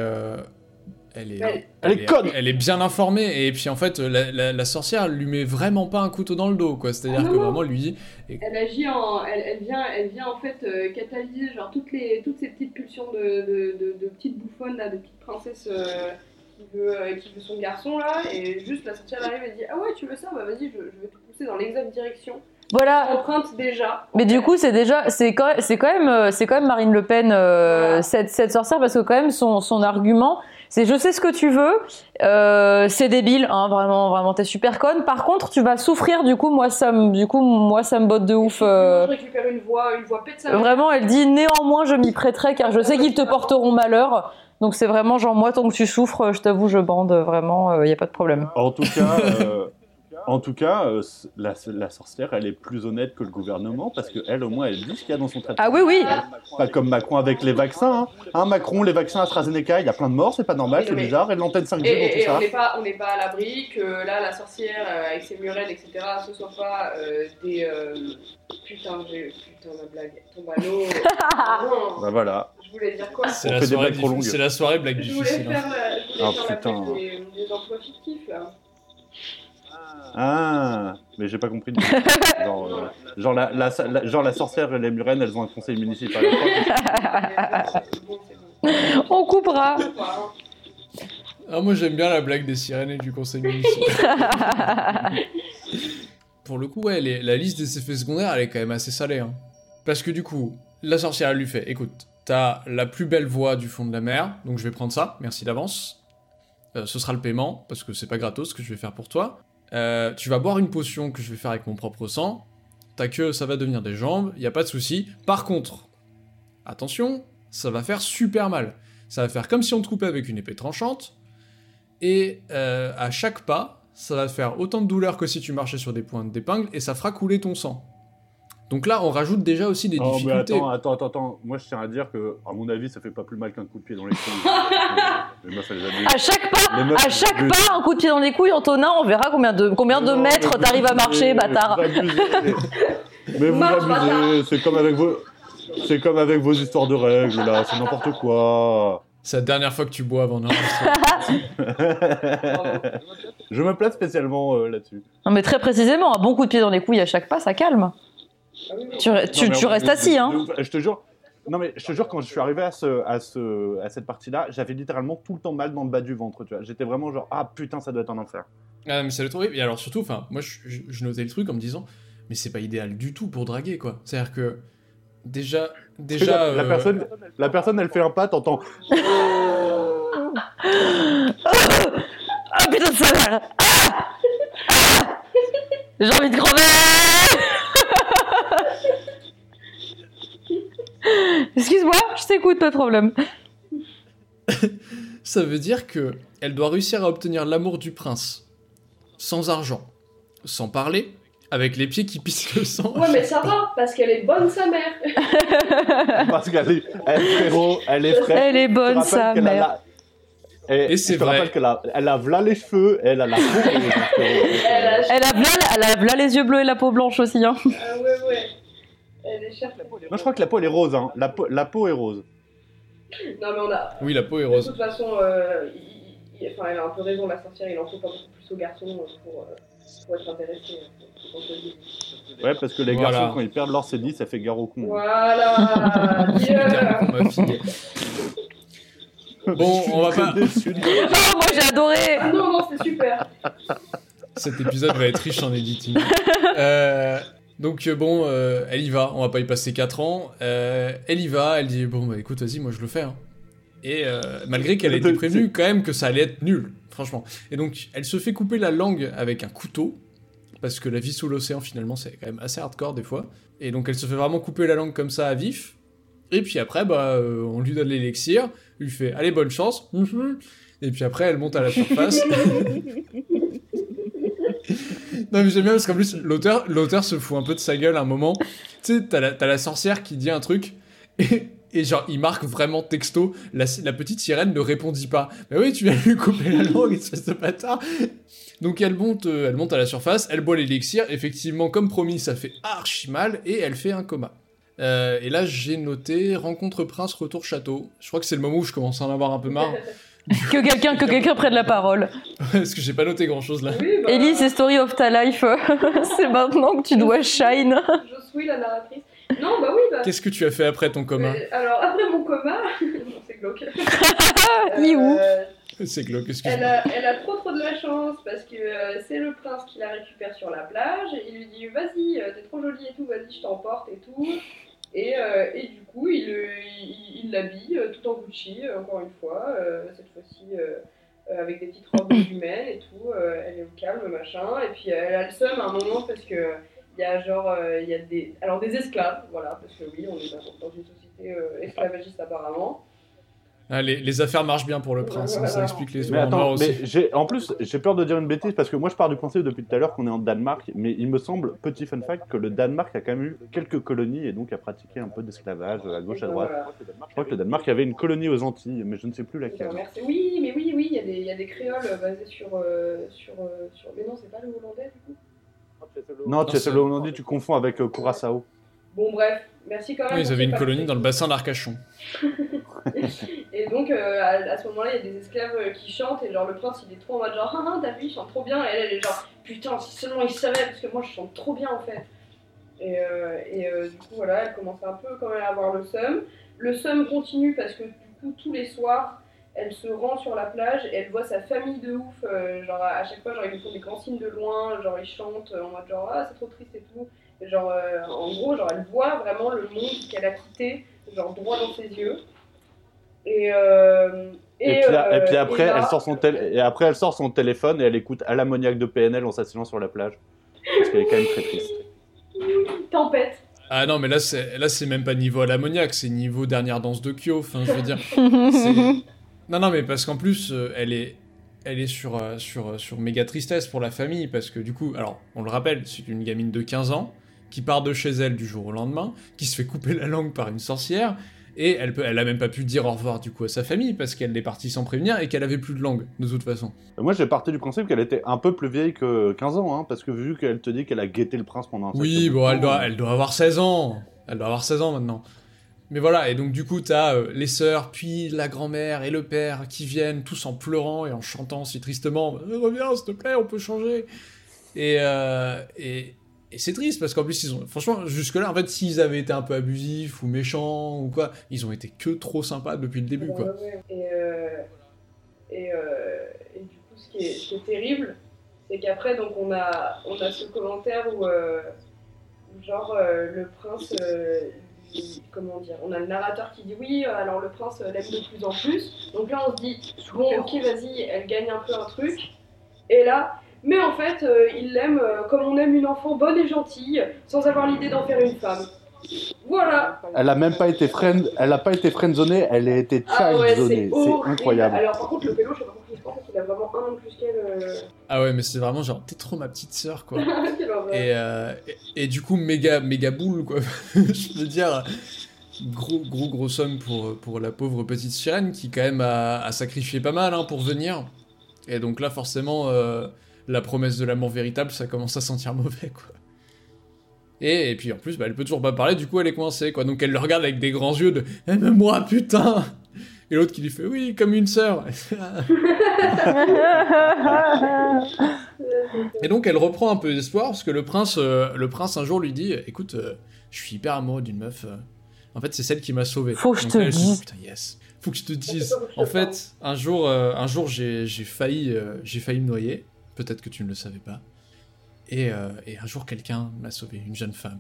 Elle est, Elle- Elle est conne. Elle est bien informée et puis en fait la, la- la sorcière elle lui met vraiment pas un couteau dans le dos quoi. C'est-à-dire Ah que vraiment elle lui dit Elle agit en. Elle, elle vient, elle vient en fait euh, catalyser genre toutes, les, toutes ces petites pulsions de, de, de, de petites bouffonnes là, de petites princesses euh, qui, veut, euh, qui veut son garçon là. Et juste la sorcière elle arrive et dit Ah ouais, tu veux ça? Bah vas-y, je, je vais te pousser dans l'exacte direction. Voilà. Empreinte déjà. Mais du coup, c'est déjà, c'est quand, c'est quand même, c'est quand même Marine Le Pen, euh, Voilà. cette, cette sorcière, parce que quand même son, son argument, c'est je sais ce que tu veux, euh, c'est débile, hein, vraiment, vraiment, t'es super conne. Par contre, tu vas souffrir. Du coup, moi, ça me, du coup, moi, ça me botte de ouf. Euh. je récupère une voix, une voix mère. Vraiment, elle dit néanmoins, je m'y prêterai, car je sais qu'ils te porteront malheur. Donc c'est vraiment genre moi tant que tu souffres, je t'avoue, je bande vraiment, il y a pas de problème. en tout cas, euh, en tout cas, euh, la, la sorcière, elle est plus honnête que le gouvernement parce que elle au moins elle dit ce qu'il y a dans son traitement. Ah oui oui. Pas comme Macron avec les vaccins. Hein. Hein, Macron, les vaccins AstraZeneca, il y a plein de morts, c'est pas normal, c'est bizarre. Et l'antenne 5G Et, dans et- et tout on ça. n'est pas, on n'est pas à l'abri que là, la sorcière euh, avec ses murènes, etc., ce soit pas euh, des. euh, Putain, j'ai. Putain, ma blague tombe à l'eau. Bah voilà. je voulais dire quoi? C'est la, des soirée blagues trop diffi- longues. c'est la soirée blague Je voulais difficile. hein. faire la, je voulais Ah, faire la putain. blague des, des emplois fictifs là. Ah, mais j'ai pas compris. du tout. genre, euh, genre, la, la, la- genre la sorcière et les murennes, elles ont un conseil municipal. On coupera. Ah, moi j'aime bien la blague des sirènes et du conseil municipal. Pour le coup, ouais, les- la liste des effets secondaires, elle est quand même assez salée. hein. Parce que du coup, la sorcière, elle lui fait écoute, t'as la plus belle voix du fond de la mer, donc je vais prendre ça, merci d'avance. Euh, ce sera le paiement, parce que c'est pas gratos ce que je vais faire pour toi. Euh, tu vas boire une potion que je vais faire avec mon propre sang. Ta queue, ça va devenir des jambes, y a pas de souci. Par contre, attention, ça va faire super mal. Ça va faire comme si on te coupait avec une épée tranchante. Et euh, à chaque pas, ça va faire autant de douleur que si tu marchais sur des pointes d'épingle et ça fera couler ton sang. Donc là, on rajoute déjà aussi des Oh, mais difficultés. attends, attends, attends, attends. Moi, je tiens à dire que, à mon avis, ça fait pas plus mal qu'un coup de pied dans les couilles. les meufs, elles. À chaque pas, meufs, à chaque pas, un coup de pied dans les couilles, Antonin, on verra combien de combien de Non, mètres mais vous t'arrives à marcher, bâtard. Mais vous abusez. C'est comme avec vos. C'est comme avec vos histoires de règles, là, c'est n'importe quoi. C'est la dernière fois que tu bois avant d'enregistrer. je me place spécialement euh, là-dessus. Non mais très précisément, un bon coup de pied dans les couilles à chaque pas, ça calme. Ah. Tu, Non, restes de- assis, de- hein. de. Je te jure. Non mais je te jure quand je suis arrivé à ce à ce à cette partie-là, j'avais littéralement tout le temps mal dans le bas du ventre, tu vois. J'étais vraiment genre ah putain ça doit être un enfer. ah, mais ça le horrible. Et alors surtout, enfin, moi, je, je- je notais le truc en me disant, mais c'est pas idéal du tout pour draguer, quoi. C'est-à-dire que déjà, déjà. la, euh, personne, la personne, elle fait un pas, t'entends. Ah putain mère Ah Ah J'ai envie de crever Excuse-moi, je t'écoute, pas de problème. Ça veut dire que elle doit réussir à obtenir l'amour du prince sans argent, sans parler, avec les pieds qui pissent le sang. Ouais, mais ça va, parce qu'elle est bonne, sa mère. Parce qu'elle est, elle, frérot, elle est fraîche. Elle est bonne, sa a mère. Et, Et c'est vrai. rappelle qu'elle a, elle a v'là les cheveux, elle a la peau. Elle a... Elle a, v'là, elle a v'là les yeux bleus et la peau blanche aussi. Hein. Ah ouais, ouais. Elle est chère. Moi, je crois que la peau, elle est rose. Hein. La, peau, la peau est rose. Non, mais on a... Oui, la peau est De rose. toute façon, euh, il- il- enfin, elle a un peu raison, la sorcière, il en faut pas beaucoup plus aux garçons pour, euh, pour être intéressé. dise. Ouais, parce que les Voilà. garçons, quand ils perdent leur CDI, ça fait gare au con. Voilà. Bon, on va pas. Déçu de- Oh, moi j'ai adoré Ah non, non, c'est super. Cet épisode va être riche en editing. Euh, donc euh, bon, euh, elle y va, on va pas y passer 4 ans. Euh, elle y va, elle dit bon bah écoute vas-y moi je le fais. hein. Et euh, malgré qu'elle a été prévenue quand même que ça allait être nul, franchement. Et donc elle se fait couper la langue avec un couteau, parce que la vie sous l'océan finalement c'est quand même assez hardcore des fois. Et donc elle se fait vraiment couper la langue comme ça à vif. Et puis après bah euh, on lui donne l'élixir, lui fait allez bonne chance. Et puis après elle monte à la surface. Non mais j'aime bien parce qu'en plus l'auteur l'auteur se fout un peu de sa gueule à un moment. Tu sais, t'as la, la sorcière qui dit un truc et, et genre il marque vraiment texto la, la petite sirène ne répondit pas. Bah oui tu viens lui couper la langue espèce de bâtard. Donc elle monte euh, elle monte à la surface, elle boit l'élixir. Effectivement comme promis ça fait archi mal et elle fait un coma. Euh, et là j'ai noté rencontre prince retour château. Je crois que c'est le moment où je commence à en avoir un peu marre Que quelqu'un que quelqu'un prenne la parole. parce que j'ai pas noté grand chose là. Oui, bah, Ellie, c'est Story of ta life. c'est maintenant que tu dois shine. Je suis la narratrice. Non, bah oui, bah. Qu'est-ce que tu as fait après ton coma Euh, alors, après mon coma, non, c'est glauque. Iou. Euh, C'est glauque, elle, excuse-moi. a, elle a trop trop de la chance parce que euh, c'est le prince qui la récupère sur la plage. Il lui dit Vas-y, euh, t'es trop jolie et tout, vas-y, je t'emporte et tout. Et, euh, et du coup, il- il l'habille euh, tout en Gucci, euh, encore une fois, euh, cette fois-ci avec des petites robes humaines et tout. elle est au calme, machin. Et puis elle a le seum à un moment parce que il y a genre, il y a des, alors des esclaves, voilà, parce que oui, on est dans une société esclavagiste apparemment. Ah, les, les affaires marchent bien pour le prince, hein, ça explique les Mais attends, aussi. mais j'ai, en plus, j'ai peur de dire une bêtise parce que moi je pars du principe depuis tout à l'heure qu'on est en Danemark, mais il me semble, petit fun fact, que le Danemark a quand même eu quelques colonies et donc a pratiqué un peu d'esclavage à gauche à droite. Je crois que le Danemark avait une colonie aux Antilles, mais je ne sais plus laquelle. Oui, mais oui, oui, il y, a des- il y a des créoles basés sur, euh, sur, euh, sur. Mais non, c'est pas le hollandais du coup? Non, tu c'est- le Hollandais, tu confonds avec euh, Curaçao. Bon, bref, merci quand même. Oui, ils avaient une colonie dans le bassin d'Arcachon. Et donc, euh, à, à ce moment-là, il y a des esclaves euh, qui chantent, et genre le prince il est trop en mode genre, ah ah, t'as vu, il chante trop bien, et elle, elle est genre, putain, si seulement il savait, parce que moi je chante trop bien en fait. Et, euh, et du coup, voilà, elle commence un peu quand même à avoir le seum. Le seum continue parce que du coup, tous les soirs, elle se rend sur la plage et elle voit sa famille de ouf. genre, à chaque fois, genre, ils lui font des grands signes de loin, genre, ils chantent en mode genre, ah, c'est trop triste et tout. Genre, euh, en gros, genre, elle voit vraiment le monde qu'elle a quitté, genre, droit dans ses yeux. Et, euh, Et, puis, euh, et puis après, là- elle sort son tél- et après, elle sort son téléphone et elle écoute à l'ammoniaque de PNL en s'asseyant sur la plage. Parce qu'elle est quand même très triste. Tempête. Ah non, mais là, c'est là c'est même pas niveau à l'ammoniaque, c'est niveau dernière danse de Kyo. Enfin, je veux dire. c'est- Non, non, mais parce qu'en plus, euh, elle est, elle est sur, euh, sur, euh, sur méga tristesse pour la famille, parce que du coup, alors, on le rappelle, c'est une gamine de 15 ans qui part de chez elle du jour au lendemain, qui se fait couper la langue par une sorcière, et elle, peut, elle a même pas pu dire au revoir du coup à sa famille, parce qu'elle est partie sans prévenir et qu'elle avait plus de langue, de toute façon. Moi, j'ai parti du principe qu'elle était un peu plus vieille que 15 ans, hein, parce que vu qu'elle te dit qu'elle a guetté le prince pendant un Oui, bon, elle temps, doit, elle doit avoir 16 ans. Elle doit avoir 16 ans maintenant. Mais voilà, et donc du coup, t'as euh, les sœurs, puis la grand-mère et le père qui viennent tous en pleurant et en chantant si tristement Euh, Reviens, s'il te plaît, on peut changer. Et, euh, et, et c'est triste parce qu'en plus, ils ont. Franchement, jusque-là, en fait, s'ils avaient été un peu abusifs ou méchants ou quoi, ils ont été que trop sympas depuis le début, quoi. Et, euh, euh, et du coup, ce qui est, ce qui est terrible, c'est qu'après, donc, on a, on a ce commentaire où, euh, genre, le prince comment dire, on a le narrateur qui dit oui, alors le prince l'aime de plus en plus. Donc là, on se dit, bon, ok, vas-y, elle gagne un peu un truc. Et là, mais en fait, euh, il l'aime euh, comme on aime une enfant bonne et gentille, sans avoir l'idée d'en faire une femme. Voilà. Elle a même pas été friend, elle a pas été friendzonée, elle a été Ah ouais, childzonée. c'est incroyable. Alors par contre, le pélo, je sais pas compris. Je pense qu'il a vraiment un an de plus qu'elle. euh. Ah ouais, mais c'est vraiment genre, t'es trop ma petite sœur, quoi. Quelle. Et, euh, et, et du coup, méga, méga boule, quoi. Je veux dire, gros, gros, gros somme pour, pour la pauvre petite sirène qui, quand même, a, a sacrifié pas mal hein, pour venir. Et donc là, forcément, euh, la promesse de l'amour véritable, ça commence à sentir mauvais, quoi. Et, et puis en plus, bah, elle peut toujours pas parler, du coup, elle est coincée, quoi. Donc elle le regarde avec des grands yeux de Aime-moi, putain Et l'autre qui lui fait Oui, comme une sœur Et donc elle reprend un peu d'espoir parce que le prince, euh, le prince un jour lui dit écoute, euh, je suis hyper amoureux d'une meuf. euh, en fait, c'est celle qui m'a sauvé. Faut que je te là, dise. Putain, yes. Faut que je te dise. En fait, un jour, euh, un jour, j'ai j'ai failli, euh, j'ai failli me noyer. Peut-être que tu ne le savais pas. Et, euh, et un jour, quelqu'un m'a sauvé, une jeune femme.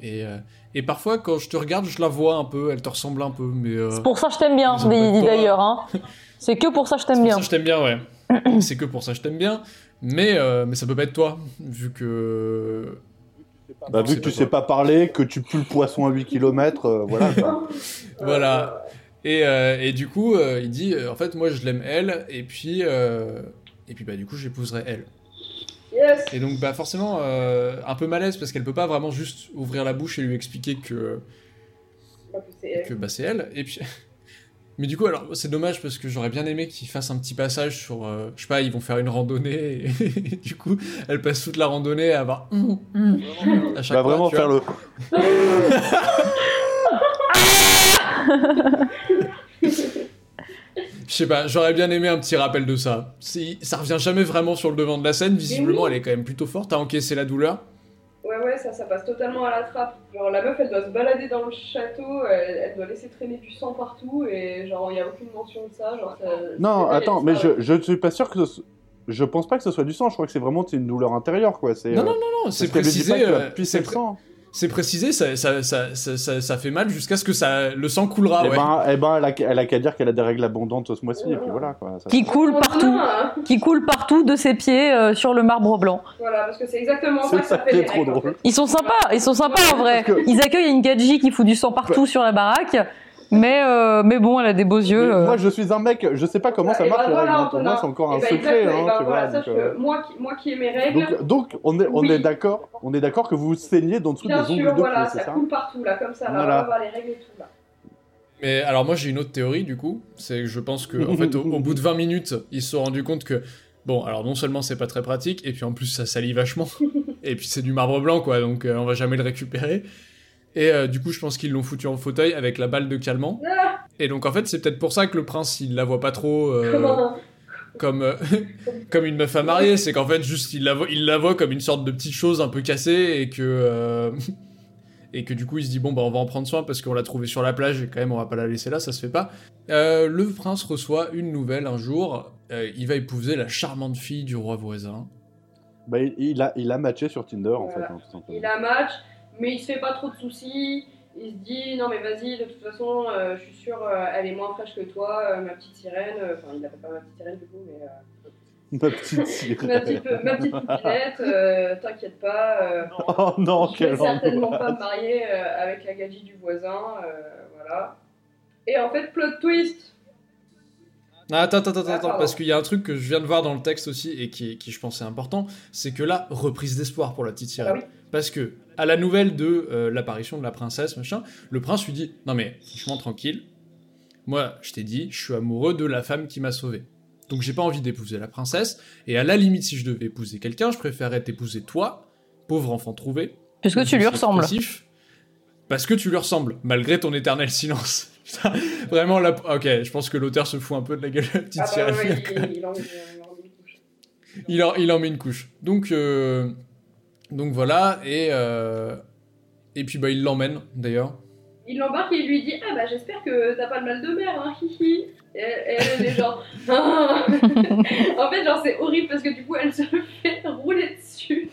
Et, euh, et parfois, quand je te regarde, je la vois un peu. Elle te ressemble un peu, mais. euh, C'est pour ça que je t'aime bien, d'ailleurs. Hein. C'est que pour ça que je C'est t'aime pour bien. ça que je t'aime bien, ouais. c'est que pour ça que je t'aime bien. Mais, euh, mais ça peut pas être toi, vu que. Bah, vu que tu sais pas parler, que tu pues le poisson à 8 km, voilà. Voilà. Et, euh, et du coup, euh, il dit euh, en fait, moi je l'aime elle, et puis. Et puis, bah, du coup, j'épouserai elle. Yes. Et donc, bah, forcément, euh, un peu malaise, parce qu'elle peut pas vraiment juste ouvrir la bouche et lui expliquer que, Bah, c'est- que bah, c'est elle. Et puis. Mais du coup, alors, c'est dommage parce que j'aurais bien aimé qu'ils fassent un petit passage sur. euh, je sais pas, ils vont faire une randonnée, et, du coup, elle passe toute la randonnée à avoir. à chaque Bah, fois, vraiment faire vois. le. Je sais pas, j'aurais bien aimé un petit rappel de ça. Ça revient jamais vraiment sur le devant de la scène, visiblement oui. elle est quand même plutôt forte à encaisser la douleur. Ouais, ouais, ça, ça passe totalement à la trappe. Genre, la meuf, elle doit se balader dans le château, elle, elle doit laisser traîner du sang partout, et genre, il n'y a aucune mention de ça. Genre, ça Non, attends, mais je, je ne suis pas sûr que ce... Je pense pas que ce soit du sang, je crois que c'est vraiment c'est une douleur intérieure, quoi. C'est, Non, euh, non, non, non, c'est précisé. que euh, puis c'est pré- sang. C'est précisé, ça, ça, ça, ça, ça- ça fait mal jusqu'à ce que ça, le sang coulera, eh ouais. ben, eh ben, elle a, elle a qu'à dire qu'elle a des règles abondantes ce mois-ci, et puis voilà, quoi. Ça- Qui coule partout. hein. Qui coule partout de ses pieds euh, sur le marbre blanc. Voilà, parce que c'est exactement ça ça ça fait qui est les trop règles, en drôle. fait. Ils sont sympas, ils sont sympas en vrai. Que- Ils accueillent une gadji qui fout du sang partout sur la baraque. Mais, euh, mais bon, elle a des beaux yeux. Mais euh. Moi, je suis un mec, je sais pas comment ça marche bah voilà. Pour moi, c'est encore un Eh ben, secret, hein, eh ben tu voilà, vois. sache donc, euh, moi qui, moi qui ai mes règles, Donc, donc, on est, on Oui. est d'accord, on est d'accord que vous saignez dans dessous bien des ongles sûr, de voilà, pied, c'est ça ça coule partout, là, comme ça, là, Voilà. on va voir les règles et tout, là. Mais alors moi j'ai une autre théorie du coup, c'est que je pense que en fait au, au bout de 20 minutes ils se sont rendus compte que bon alors non seulement c'est pas très pratique et puis en plus ça salit vachement et puis c'est du marbre blanc quoi donc euh, on va jamais le récupérer et euh, du coup je pense qu'ils l'ont foutu en fauteuil avec la balle de calmant Ah, et donc en fait c'est peut-être pour ça que le prince il la voit pas trop euh, comme euh, comme une meuf à marier c'est qu'en fait juste il la voit il la voit comme une sorte de petite chose un peu cassée et que euh, et que du coup il se dit bon bah on va en prendre soin parce qu'on l'a trouvée sur la plage et quand même on va pas la laisser là ça se fait pas Euh, le prince reçoit une nouvelle un jour euh, il va épouser la charmante fille du roi voisin Bah, il, a, il a matché sur Tinder, en Voilà. fait. hein, tout. Il a match, mais il se fait pas trop de soucis. Il se dit non mais vas-y, de toute façon, euh, je suis sûre, euh, elle est moins fraîche que toi, euh, ma petite sirène. euh, Enfin, il l'appelle pas ma petite sirène du coup, mais euh, Ma petite ma, sirène. petite, ma petite poupinette. euh, T'inquiète pas, euh, Oh non, je vais certainement pas me angoisse. marier euh, avec la gadji du voisin, euh, voilà. Et en fait, plot twist. Ah, attends, attends, attends, Ah, attends, pardon. parce qu'il y a un truc que je viens de voir dans le texte aussi et qui, qui je pense est important, c'est que là, reprise d'espoir pour la petite sirène. Ah oui. Parce que, à la nouvelle de euh, l'apparition de la princesse, machin, le prince lui dit Non mais, franchement, tranquille, moi, je t'ai dit, je suis amoureux de la femme qui m'a sauvé. Donc j'ai pas envie d'épouser la princesse, et à la limite, si je devais épouser quelqu'un, je préférerais t'épouser toi, pauvre enfant trouvé. Parce que tu lui ressembles. Parce que tu lui ressembles, malgré ton éternel silence. Vraiment, là, ok, je pense que l'auteur se fout un peu de la gueule la petite Ah bah ouais, il, il en, il en met une couche. Il en, il en met une couche. Donc, euh, donc voilà, et, euh, et puis bah, il l'emmène d'ailleurs. Il l'embarque et il lui dit Ah bah j'espère que t'as pas le mal de mer, hein. Elle, est genre Ah. En fait, genre c'est horrible parce que du coup elle se fait rouler dessus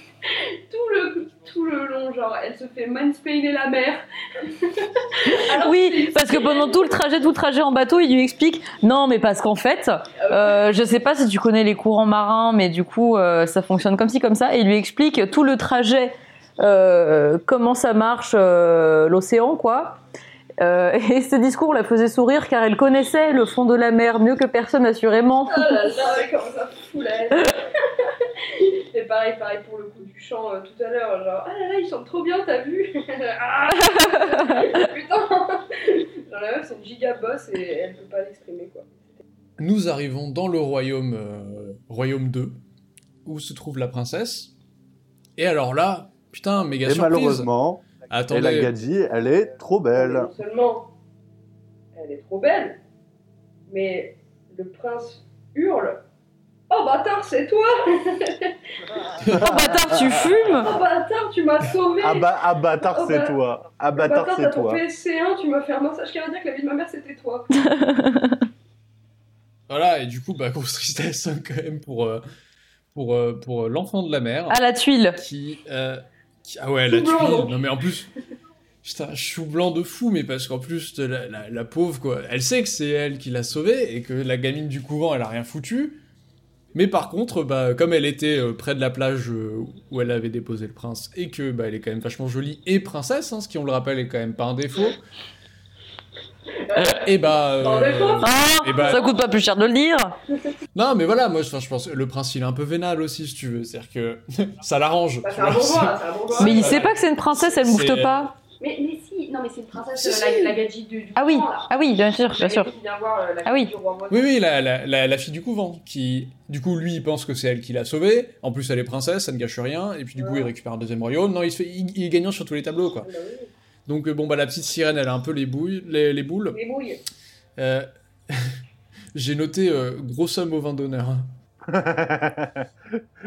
tout le, tout le long. Genre elle se fait mansplainer la mer. Alors, Oui, parce que pendant tout le trajet, tout le trajet en bateau, il lui explique non, mais parce qu'en fait, euh, je sais pas si tu connais les courants marins, mais du coup, euh, ça fonctionne comme ci comme ça, et il lui explique tout le trajet, euh, comment ça marche euh, l'océan, quoi. Euh, et ce discours la faisait sourire car elle connaissait le fond de la mer mieux que personne assurément. Oh là là, comment ça fout la haine. Et pareil, pareil pour le coup du chant euh, tout à l'heure, genre ah là là, ils chantent trop bien, t'as vu Ah Putain Genre la meuf, c'est une giga boss et elle peut pas l'exprimer quoi. Nous arrivons dans le royaume, euh, royaume 2, où se trouve la princesse. Et alors là, putain, méga Et surprise. malheureusement, et la Attendez, Gadji, elle est trop belle. Non seulement elle est trop belle, mais le prince hurle Oh bâtard, c'est toi Oh bâtard, tu fumes Oh bâtard, tu m'as sauvé Ah bah, ah bâtard, Oh c'est bah- toi. Ah Bâtard, bâtard, t'as c'est ton toi. PSC1, tu m'as fait un massage cardiaque, la vie de ma mère c'était toi. voilà, et du coup, bah, grosse tristesse hein, quand même pour, euh, pour, euh, pour euh, l'enfant de la mer. à la tuile. qui, euh, Ah ouais, la tuile. Non mais en plus... Putain, chou blanc de fou, mais parce qu'en plus, la, la- la pauvre, quoi, elle sait que c'est elle qui l'a sauvée et que la gamine du couvent, elle a rien foutu. Mais par contre, bah, comme elle était euh, près de la plage euh, où elle avait déposé le prince et que bah, elle est quand même vachement jolie et princesse, hein, ce qui on le rappelle est quand même pas un défaut. Et bah, Pas un défaut. Ah, Eh ben- ça coûte pas plus cher de le dire. non mais voilà, moi enfin, je pense que le prince il est un peu vénal aussi si tu veux, c'est-à-dire que ça l'arrange. Bah, bourgeois. Mais il sait pas que c'est une princesse, elle moufte pas. Mais, mais si, non mais c'est une princesse, Si, euh, si. la, la gadji du, du Ah oui, couvent, là. ah oui, bien sûr, bien sûr. voir euh, la Ah oui. gadji du roi Oui, oui, la, la, la, la fille du couvent, qui, du coup, lui, il pense que c'est elle qui l'a sauvée. En plus, elle est princesse, ça ne gâche rien. Et puis, du coup, il récupère un deuxième royaume. Non, il, se fait, il, il est gagnant sur tous les tableaux, quoi. Bah oui. Donc, euh, bon, bah, la petite sirène, elle a un peu les, bouilles, les, les boules. Les bouilles. Euh, J'ai noté euh, gros somme au vin d'honneur. hein.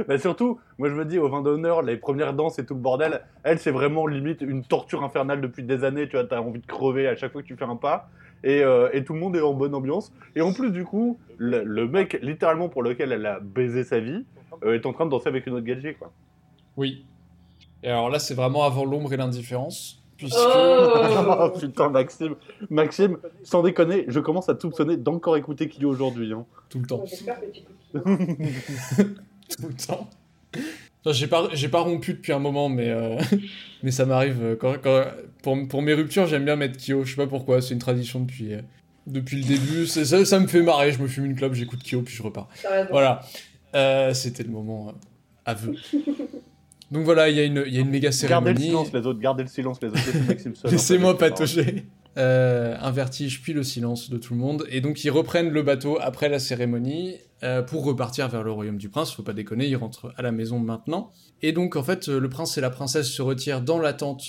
bah surtout, moi je me dis, au vin d'honneur, les premières danses et tout le bordel, elle, c'est vraiment limite une torture infernale depuis des années. Tu vois, t'as envie de crever à chaque fois que tu fais un pas. Et, euh, et tout le monde est en bonne ambiance. Et en plus, du coup, le, le mec, littéralement pour lequel elle a baisé sa vie, euh, est en train de danser avec une autre gadget, quoi. Oui. Et alors là, c'est vraiment avant l'ombre et l'indifférence. Puisque. Oh Oh putain, Maxime, Maxime, sans déconner, je commence à soupçonner d'encore écouter Kyo aujourd'hui. Hein. Tout le temps. J'espère que tu écoutes. tout le temps. J'ai pas, j'ai pas rompu depuis un moment, mais, euh, mais ça m'arrive. euh, Quand, quand- pour, pour mes ruptures, j'aime bien mettre Kyo. Je sais pas pourquoi, c'est une tradition depuis, euh, depuis le début. C'est- Ça, ça me fait marrer. Je me fume une clope, j'écoute Kyo, puis je repars. Voilà. Euh, C'était le moment euh, aveu. Donc voilà, il y, a une- il y a une méga Gardez le cérémonie. silence, les autres, gardez le silence, les autres. Laissez-moi patauger. Euh, un vertige, puis le silence de tout le monde. Et donc, ils reprennent le bateau après la cérémonie euh, pour repartir vers le royaume du prince. Faut pas déconner, ils rentrent à la maison maintenant. Et donc, en fait, euh, le prince et la princesse se retirent dans la tente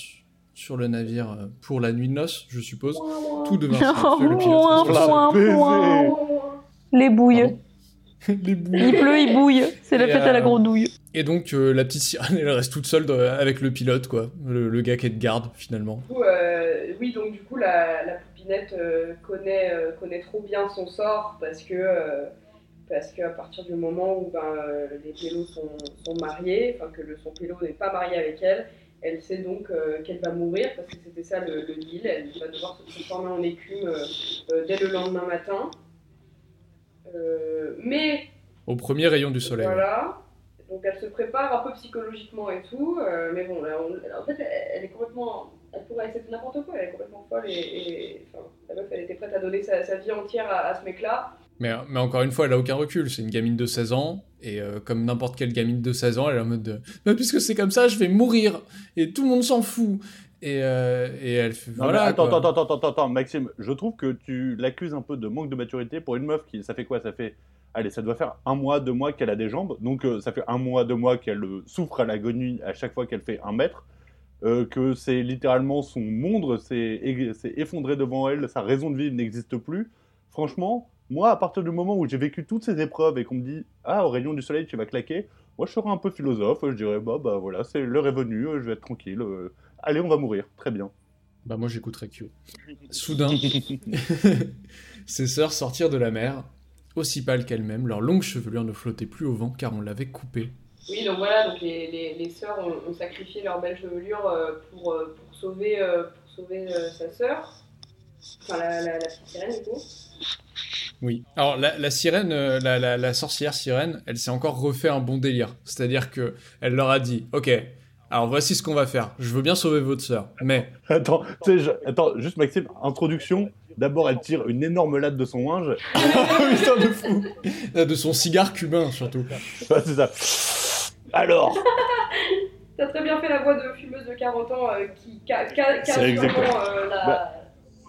sur le navire euh, pour la nuit de noces, je suppose. Tout devint le pilote. Les bouilles. Pardon Les. Il pleut, il bouille. C'est la Et, fête à la euh, grenouille. Et donc, euh, la petite sirène, elle reste toute seule dans- avec le pilote, quoi. Le, le gars qui est de garde, finalement. Du coup, euh, oui, donc du coup, la, la poupinette euh, connaît, euh, connaît trop bien son sort parce que, euh, parce qu'à partir du moment où ben, euh, les pélos sont, sont mariés, enfin que le, son pélo n'est pas marié avec elle, elle sait donc euh, qu'elle va mourir parce que c'était ça le, le deal. Elle va devoir se transformer en écume euh, euh, dès le lendemain matin. Euh, mais Au premier rayon du soleil. voilà. Donc elle se prépare un peu psychologiquement et tout, euh, mais bon, là, on- en fait, elle, est complètement, elle pourrait accepter n'importe quoi, elle est complètement folle et, et- enfin, la meuf, elle était prête à donner sa, sa vie entière à, à ce mec-là. Mais, mais encore une fois, elle a aucun recul. C'est une gamine de 16 ans. Et euh, comme n'importe quelle gamine de 16 ans, elle est en mode de Mais puisque c'est comme ça, je vais mourir. Et tout le monde s'en fout. Et, euh, et elle fait. Non, voilà. attends, quoi. attends, attends, attends, attends, Maxime, je trouve que tu l'accuses un peu de manque de maturité pour une meuf qui, ça fait quoi? Ça fait, allez, ça doit faire un mois, deux mois qu'elle a des jambes, donc euh, ça fait un mois, deux mois qu'elle euh, souffre à l'agonie à chaque fois qu'elle fait un mètre, que c'est littéralement son monde s'est effondré devant elle, sa raison de vivre n'existe plus. Franchement, moi, à partir du moment où j'ai vécu toutes ces épreuves et qu'on me dit, ah, au rayon du soleil, tu vas claquer, moi, je serais un peu philosophe, je dirais, bah, bah voilà, c'est l'heure est venue, je vais être tranquille, allez, on va mourir, très bien. Bah, moi, j'écouterais Kyo. Soudain, ses sœurs sortirent de la mer, aussi pâles qu'elles-mêmes. Leur longue chevelure ne flottait plus au vent car on l'avait coupée. Oui, donc voilà, donc les, les, les sœurs ont, ont sacrifié leur belle chevelure euh, pour, euh, pour, sauver, euh, pour sauver euh, sa sœur. Enfin, la, la, la petite sirène, du coup. Oui. Alors la, la sirène, la, la, la sorcière sirène, elle s'est encore refait un bon délire. C'est-à-dire que elle leur a dit, ok, alors voici ce qu'on va faire. Je veux bien sauver votre sœur, mais Attends, je- attends, juste Maxime, introduction. D'abord, elle tire une énorme latte de son linge. putain de fou, de son cigare cubain surtout. Ouais, c'est ça. Alors, T'as très bien fait la voix de fumeuse de 40 ans euh, qui ca- ca- cache euh, la... Bah,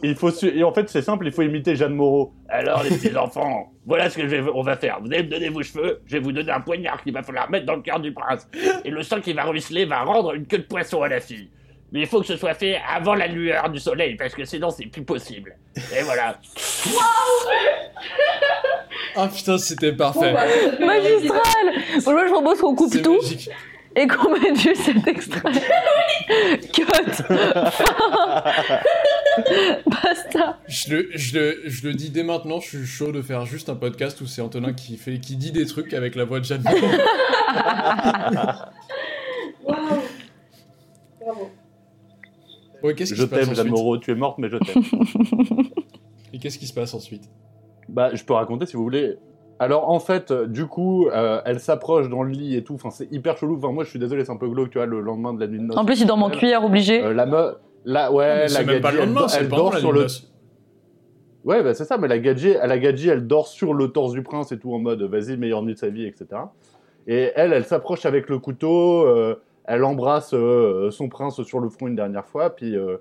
il faut su- et en fait, c'est simple, il faut imiter Jeanne Moreau. Alors, les petits enfants, voilà ce que je vais- on va faire. Vous allez me donner vos cheveux, je vais vous donner un poignard qu'il va falloir mettre dans le cœur du prince. Et le sang qui va ruisseler va rendre une queue de poisson à la fille. Mais il faut que ce soit fait avant la lueur du soleil, parce que sinon c'est plus possible. Et voilà. Ah putain, c'était Bon, parfait. bah, Magistral Moi, je propose qu'on coupe tout magique. Et qu'on mette juste cet extrait. Cut Basta Je le, je, le, je le dis dès maintenant, je suis chaud de faire juste un podcast où c'est Antonin qui, fait, qui dit des trucs avec la voix de Jeanne. Waouh Bravo. Ouais, qu'est-ce qui Je t'aime, Jeanne Moreau, tu es morte, mais je t'aime. Et qu'est-ce qui se passe ensuite? Bah, je peux raconter si vous voulez. Alors, en fait, euh, du coup, euh, elle s'approche dans le lit et tout. Enfin, c'est hyper chelou. Enfin, moi, je suis désolé, c'est un peu glauque, tu vois, le lendemain de la nuit de noces. En plus, il dorment en cuillère obligé. Euh, la meuf, la, ouais, la C'est même pas le elle, lendemain, elle pendant dort la sur le. noces. Ouais, bah c'est ça, mais la gadji, la gadji, elle dort sur le torse du prince et tout en mode vas-y, meilleure nuit de sa vie, etc. Et elle, elle s'approche avec le couteau, euh, elle embrasse euh, son prince sur le front une dernière fois, puis euh,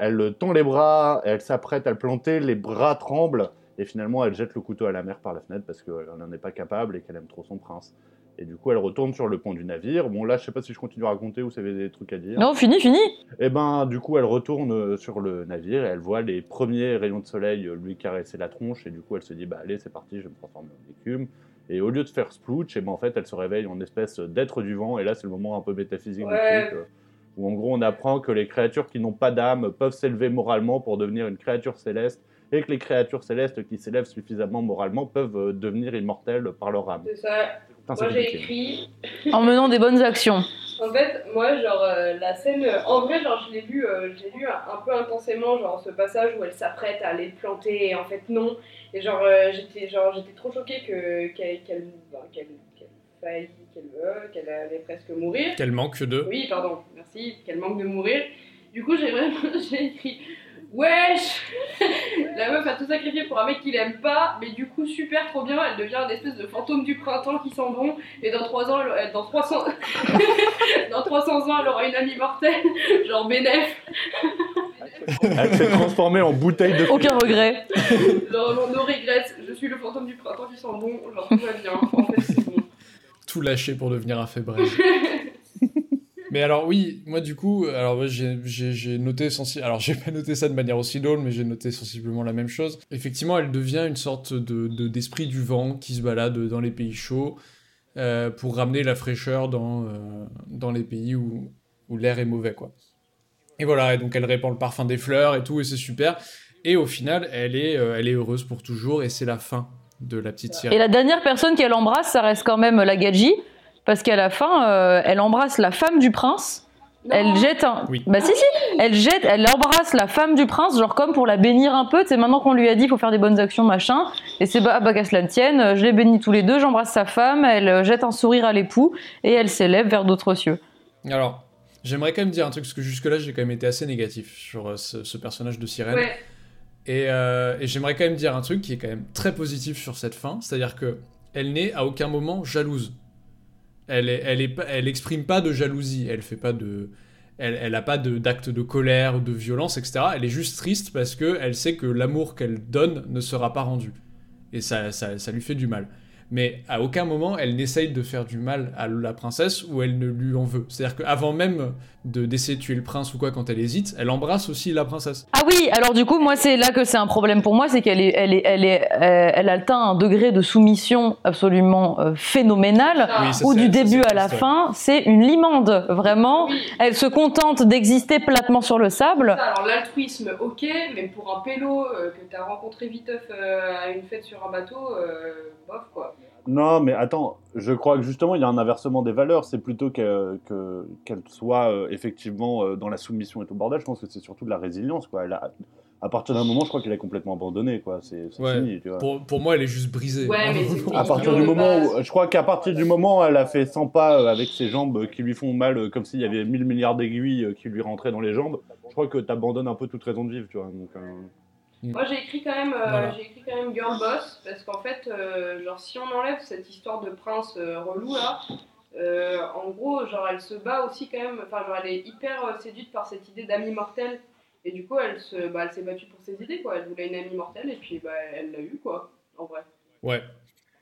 elle tend les bras, elle s'apprête à le planter, les bras tremblent, et finalement elle jette le couteau à la mer par la fenêtre parce qu'elle n'en est pas capable et qu'elle aime trop son prince. Et du coup, elle retourne sur le pont du navire. Bon, là, je sais pas si je continue à raconter ou si vous avez des trucs à dire. Non, fini, fini Et ben, du coup, elle retourne euh, sur le navire et elle voit les premiers rayons de soleil euh, lui caresser la tronche. Et du coup, elle se dit, bah allez, c'est parti, je vais me transformer en écume. Et au lieu de faire splooch, et ben, en fait, elle se réveille en espèce d'être du vent. Et là, c'est le moment un peu métaphysique Ouais. du truc. euh, où en gros, on apprend que les créatures qui n'ont pas d'âme peuvent s'élever moralement pour devenir une créature céleste. Et que les créatures célestes qui s'élèvent suffisamment moralement peuvent euh, devenir immortelles par leur âme. C'est ça. Putain, Moi, j'ai écrit En menant des bonnes actions. En fait, moi, genre, euh, la scène, euh, en vrai, genre, je l'ai lu, euh, l'ai lu un, peu intensément, genre, ce passage où elle s'apprête à aller le planter, et en fait, non. Et genre, euh, j'étais, genre, j'étais trop choquée que, qu'elle, qu'elle, ben, qu'elle, qu'elle faille, qu'elle qu'elle allait presque mourir. Qu'elle manque de. Oui, pardon, merci, qu'elle manque de mourir. Du coup, j'ai vraiment, j'ai écrit, wesh La meuf a tout sacrifié pour un mec qu'il aime pas, mais du coup, super, trop bien, elle devient une espèce de fantôme du printemps qui sent bon, et dans 3 ans, elle- dans 300... dans 300 ans, elle aura une amie mortelle, genre Bénef, Elle s'est transformée en bouteille de Aucun regret. genre non, no regrets, je suis le fantôme du printemps qui sent bon, genre tout va bien, en fait, c'est bon. tout lâché pour devenir un fébraise. Mais alors oui, moi du coup, alors j'ai- noté sensi- alors j'ai pas noté ça de manière aussi drôle, mais j'ai noté sensiblement la même chose. Effectivement, elle devient une sorte de de- d'esprit du vent qui se balade dans les pays chauds euh, pour ramener la fraîcheur dans euh, dans les pays où où l'air est mauvais quoi. Et voilà, et donc elle répand le parfum des fleurs et tout, et c'est super. Et au final, elle est euh, elle est heureuse pour toujours, et c'est la fin de la petite Et sirène. la dernière personne qu'elle embrasse, ça reste quand même la Gadji. Parce qu'à la fin, euh, elle embrasse la femme du prince. Elle jette un. Oui. Bah si si. Elle jette, elle embrasse la femme du prince, genre comme pour la bénir un peu. C'est maintenant qu'on lui a dit il faut faire des bonnes actions machin. Et c'est bah, bah qu'à cela ne tienne. euh, Je les bénis tous les deux. J'embrasse sa femme. Elle euh, jette un sourire à l'époux et elle s'élève vers d'autres cieux. Alors, j'aimerais quand même dire un truc, parce que jusque-là, j'ai quand même été assez négatif sur ce, ce personnage de sirène. Ouais, Et, euh, et j'aimerais quand même dire un truc qui est quand même très positif sur cette fin, c'est-à-dire que elle n'est à aucun moment jalouse. Elle, est, elle, exprime pas de jalousie, elle fait pas de... Elle, a pas de- d'acte de, colère ou de violence, etc. Elle est juste triste parce que elle sait que l'amour qu'elle donne ne sera pas rendu. Et ça, ça lui fait du mal. Mais à aucun moment, elle n'essaye de faire du mal à la princesse ou elle ne lui en veut. C'est-à-dire qu'avant même de d'essayer de tuer le prince ou quoi, quand elle hésite, elle embrasse aussi la princesse. Ah oui, alors du coup, moi, c'est là que c'est un problème pour moi, c'est qu'elle est, elle est, elle est, euh, elle atteint un degré de soumission absolument euh, phénoménal. Ah, Oui, ça, Où du début à la fin, c'est une limande, vraiment. oui. Elle se contente d'exister platement sur le sable. Ça, alors l'altruisme, ok, mais pour un pélo euh, que t'as rencontré viteuf euh, à une fête sur un bateau, euh, bof quoi. Non, mais attends, je crois que justement, il y a un inversement des valeurs. C'est plutôt que- que- qu'elle soit euh, effectivement euh, dans la soumission et tout le bordel. Je pense que c'est surtout de la résilience. Quoi. Elle a- à partir d'un moment, je crois qu'elle est complètement abandonnée. Quoi. C'est Ouais. fini. Tu vois. Pour, pour moi, elle est juste brisée. Ouais, mais c'est- À partir du moment où, je crois qu'à partir du moment où elle a fait 100 pas euh, avec ses jambes qui lui font mal, euh, comme s'il y avait 1000 milliards d'aiguilles euh, qui lui rentraient dans les jambes, je crois que t'abandonnes un peu toute raison de vivre, tu vois. Donc, euh, Moi j'ai écrit quand même, euh, Voilà. j'ai écrit quand même girl boss parce qu'en fait, euh, genre si on enlève cette histoire de prince euh, relou là, euh, en gros genre elle se bat aussi quand même, enfin genre elle est hyper séduite par cette idée d'amie mortelle et du coup elle se, bah, elle s'est battue pour ses idées quoi. Elle voulait une amie mortelle et puis bah elle l'a eu quoi, en vrai. Ouais.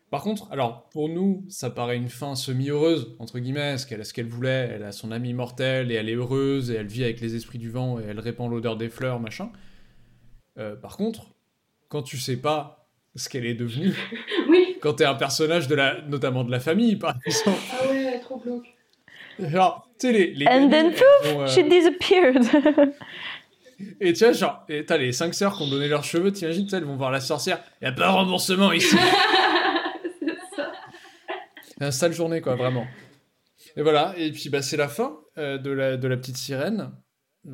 Par contre, alors, pour nous, ça paraît une fin semi-heureuse, entre guillemets, ce qu'elle a ce qu'elle voulait, elle a son amie mortelle, et elle est heureuse, et elle vit avec les esprits du vent, et elle répand l'odeur des fleurs, machin. Euh, par contre, quand tu sais pas ce qu'elle est devenue, Oui. quand t'es un personnage, de la, notamment de la famille, par exemple, Ah ouais, trop glauque. genre, tu sais, les... les And then vont, euh, She disappeared. Et tu vois, genre, t'as les cinq sœurs qui ont donné leurs cheveux, t'imagines, elles vont voir la sorcière, y a pas de remboursement ici c'est ça. Un sale journée, quoi, vraiment. Et voilà, et puis bah, c'est la fin euh, de, la, de la petite sirène.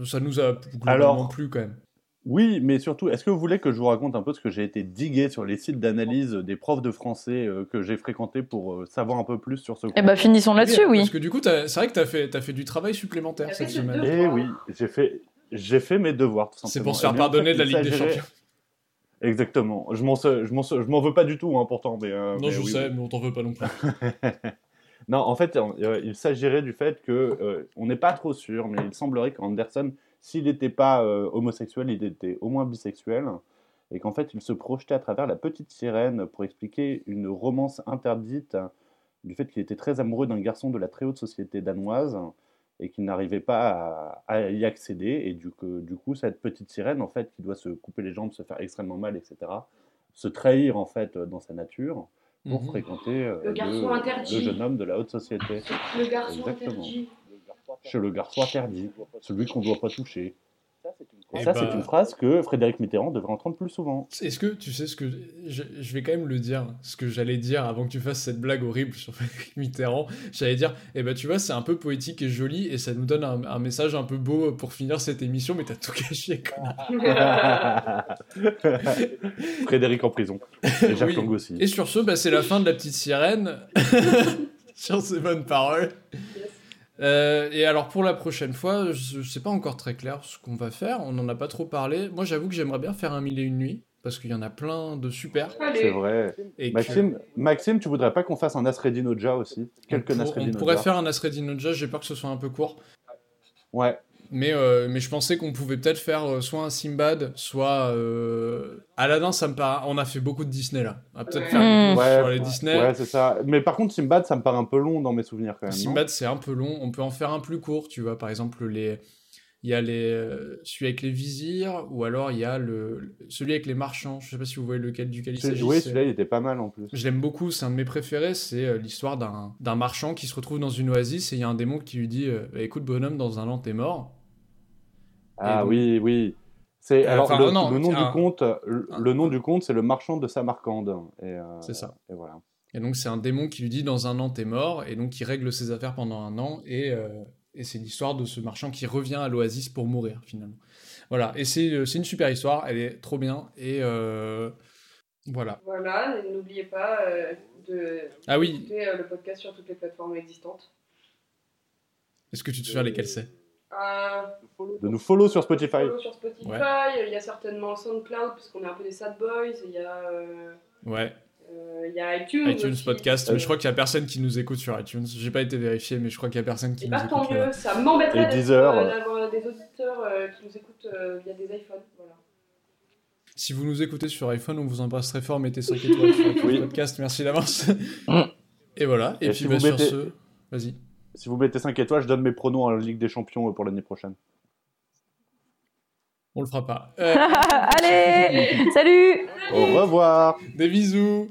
Ça nous a globalement Alors- plu quand même. Oui, mais surtout, est-ce que vous voulez que je vous raconte un peu ce que j'ai été digué sur les sites d'analyse des profs de français euh, que j'ai fréquentés pour euh, savoir un peu plus sur ce Eh bah, finissons là-dessus, oui. Parce que du coup, c'est vrai que fait, t'as fait du travail supplémentaire cette semaine. Eh oui, j'ai fait, j'ai fait mes devoirs, tout simplement. C'est pour se Eh faire en pardonner de la Ligue des Champions. Exactement. Je m'en, je veux pas du tout, hein, pourtant. Mais, euh, Non, mais je oui, sais, oui. mais on t'en veut pas non plus. Non, en fait, il s'agirait du fait que euh, on n'est pas trop sûr, mais il semblerait qu'Anderson, s'il n'était pas euh, homosexuel, il était au moins bisexuel, et qu'en fait, il se projetait à travers la petite sirène pour expliquer une romance interdite du fait qu'il était très amoureux d'un garçon de la très haute société danoise et qu'il n'arrivait pas à, à y accéder, et du, coup- du coup, cette petite sirène, en fait, qui doit se couper les jambes, se faire extrêmement mal, etc., se trahir en fait dans sa nature pour Mhm. fréquenter euh, Le garçon interdit. le jeune homme de la haute société. Le garçon Exactement. interdit. Chez le garçon interdit, celui qu'on ne doit pas toucher. Et ça, bah- c'est une phrase que Frédéric Mitterrand devrait entendre plus souvent. Est-ce que tu sais ce que. Je, je vais quand même le dire, ce que j'allais dire avant que tu fasses cette blague horrible sur Frédéric Mitterrand. J'allais dire, eh ben tu vois, c'est un peu poétique et joli et ça nous donne un, un message un peu beau pour finir cette émission, mais t'as tout caché, connard. Frédéric en prison. Et Jacques Oui. Aussi. Et sur ce, bah, c'est la fin de la petite sirène. sur ces bonnes paroles. Euh, et alors pour la prochaine fois, je, je sais pas encore très clair ce qu'on va faire. On n'en a pas trop parlé. Moi, j'avoue que j'aimerais bien faire un mille et une nuits parce qu'il y en a plein de super. C'est vrai. Et que- Maxime, Maxime, tu voudrais pas qu'on fasse un Nasreddin Oja aussi? Quelques on, pour- on pourrait faire un Nasreddin Oja. J'ai peur que ce soit un peu court. Ouais. Mais, euh, mais je pensais qu'on pouvait peut-être faire euh, soit un Simbad, soit euh, Aladdin. Ça me paraît. On a fait beaucoup de Disney là. On va peut-être faire Mm. pause Ouais, sur les Disney. Ouais, c'est ça. Mais par contre, Simbad, ça me paraît un peu long dans mes souvenirs quand même. Simbad, c'est un peu long. On peut en faire un plus court, tu vois. Par exemple, les... il y a les... celui avec les vizirs, ou alors il y a le... celui avec les marchands. Je sais pas si vous voyez lequel duquel il C'est- s'agit. Oui, celui-là, il était pas mal en plus. Je l'aime beaucoup, c'est un de mes préférés. C'est l'histoire d'un d'un marchand qui se retrouve dans une oasis et il y a un démon qui lui dit euh, Écoute, bonhomme, dans un an, t'es mort. Ah donc- oui, oui. C'est Euh, alors le, non, le nom un- du conte. Le, un- le nom du conte, c'est le marchand de Samarcande. Et, euh, C'est ça. Et voilà. Et donc, c'est un démon qui lui dit Dans un an, t'es mort. Et donc, il règle ses affaires pendant un an. Et, euh, et c'est l'histoire de ce marchand qui revient à l'oasis pour mourir, finalement. Voilà. Et c'est euh, c'est une super histoire. Elle est trop bien. Et euh, voilà. Voilà, et n'oubliez pas euh, de Ah oui, écouter euh, le podcast sur toutes les plateformes existantes. est-ce que tu te souviens lesquels c'est? Euh, De nous follow sur Spotify. follow sur Spotify, Ouais. il y a certainement SoundCloud, parce qu'on est un peu des sad boys, il y a, euh, Ouais, euh, il y a iTunes. iTunes aussi. Podcast. Mais je crois qu'il y a personne qui nous écoute sur iTunes. J'ai pas été vérifié, mais je crois qu'il y a personne qui Et nous bah tant écoute. là. mieux, ça m'embêterait d'avoir des auditeurs euh, qui nous écoutent euh, via des iPhones. Voilà. Si vous nous écoutez sur iPhone, on vous embrasse très fort. Mettez 5 étoiles sur iTunes Oui. Podcast. Merci d'avance. Et voilà. Et, Et puis si bah, sur mettez- ce, vas-y. Si vous mettez 5 étoiles, je donne mes pronoms en Ligue des Champions euh, pour l'année prochaine. On le fera pas. Euh, Allez Salut Au revoir des bisous.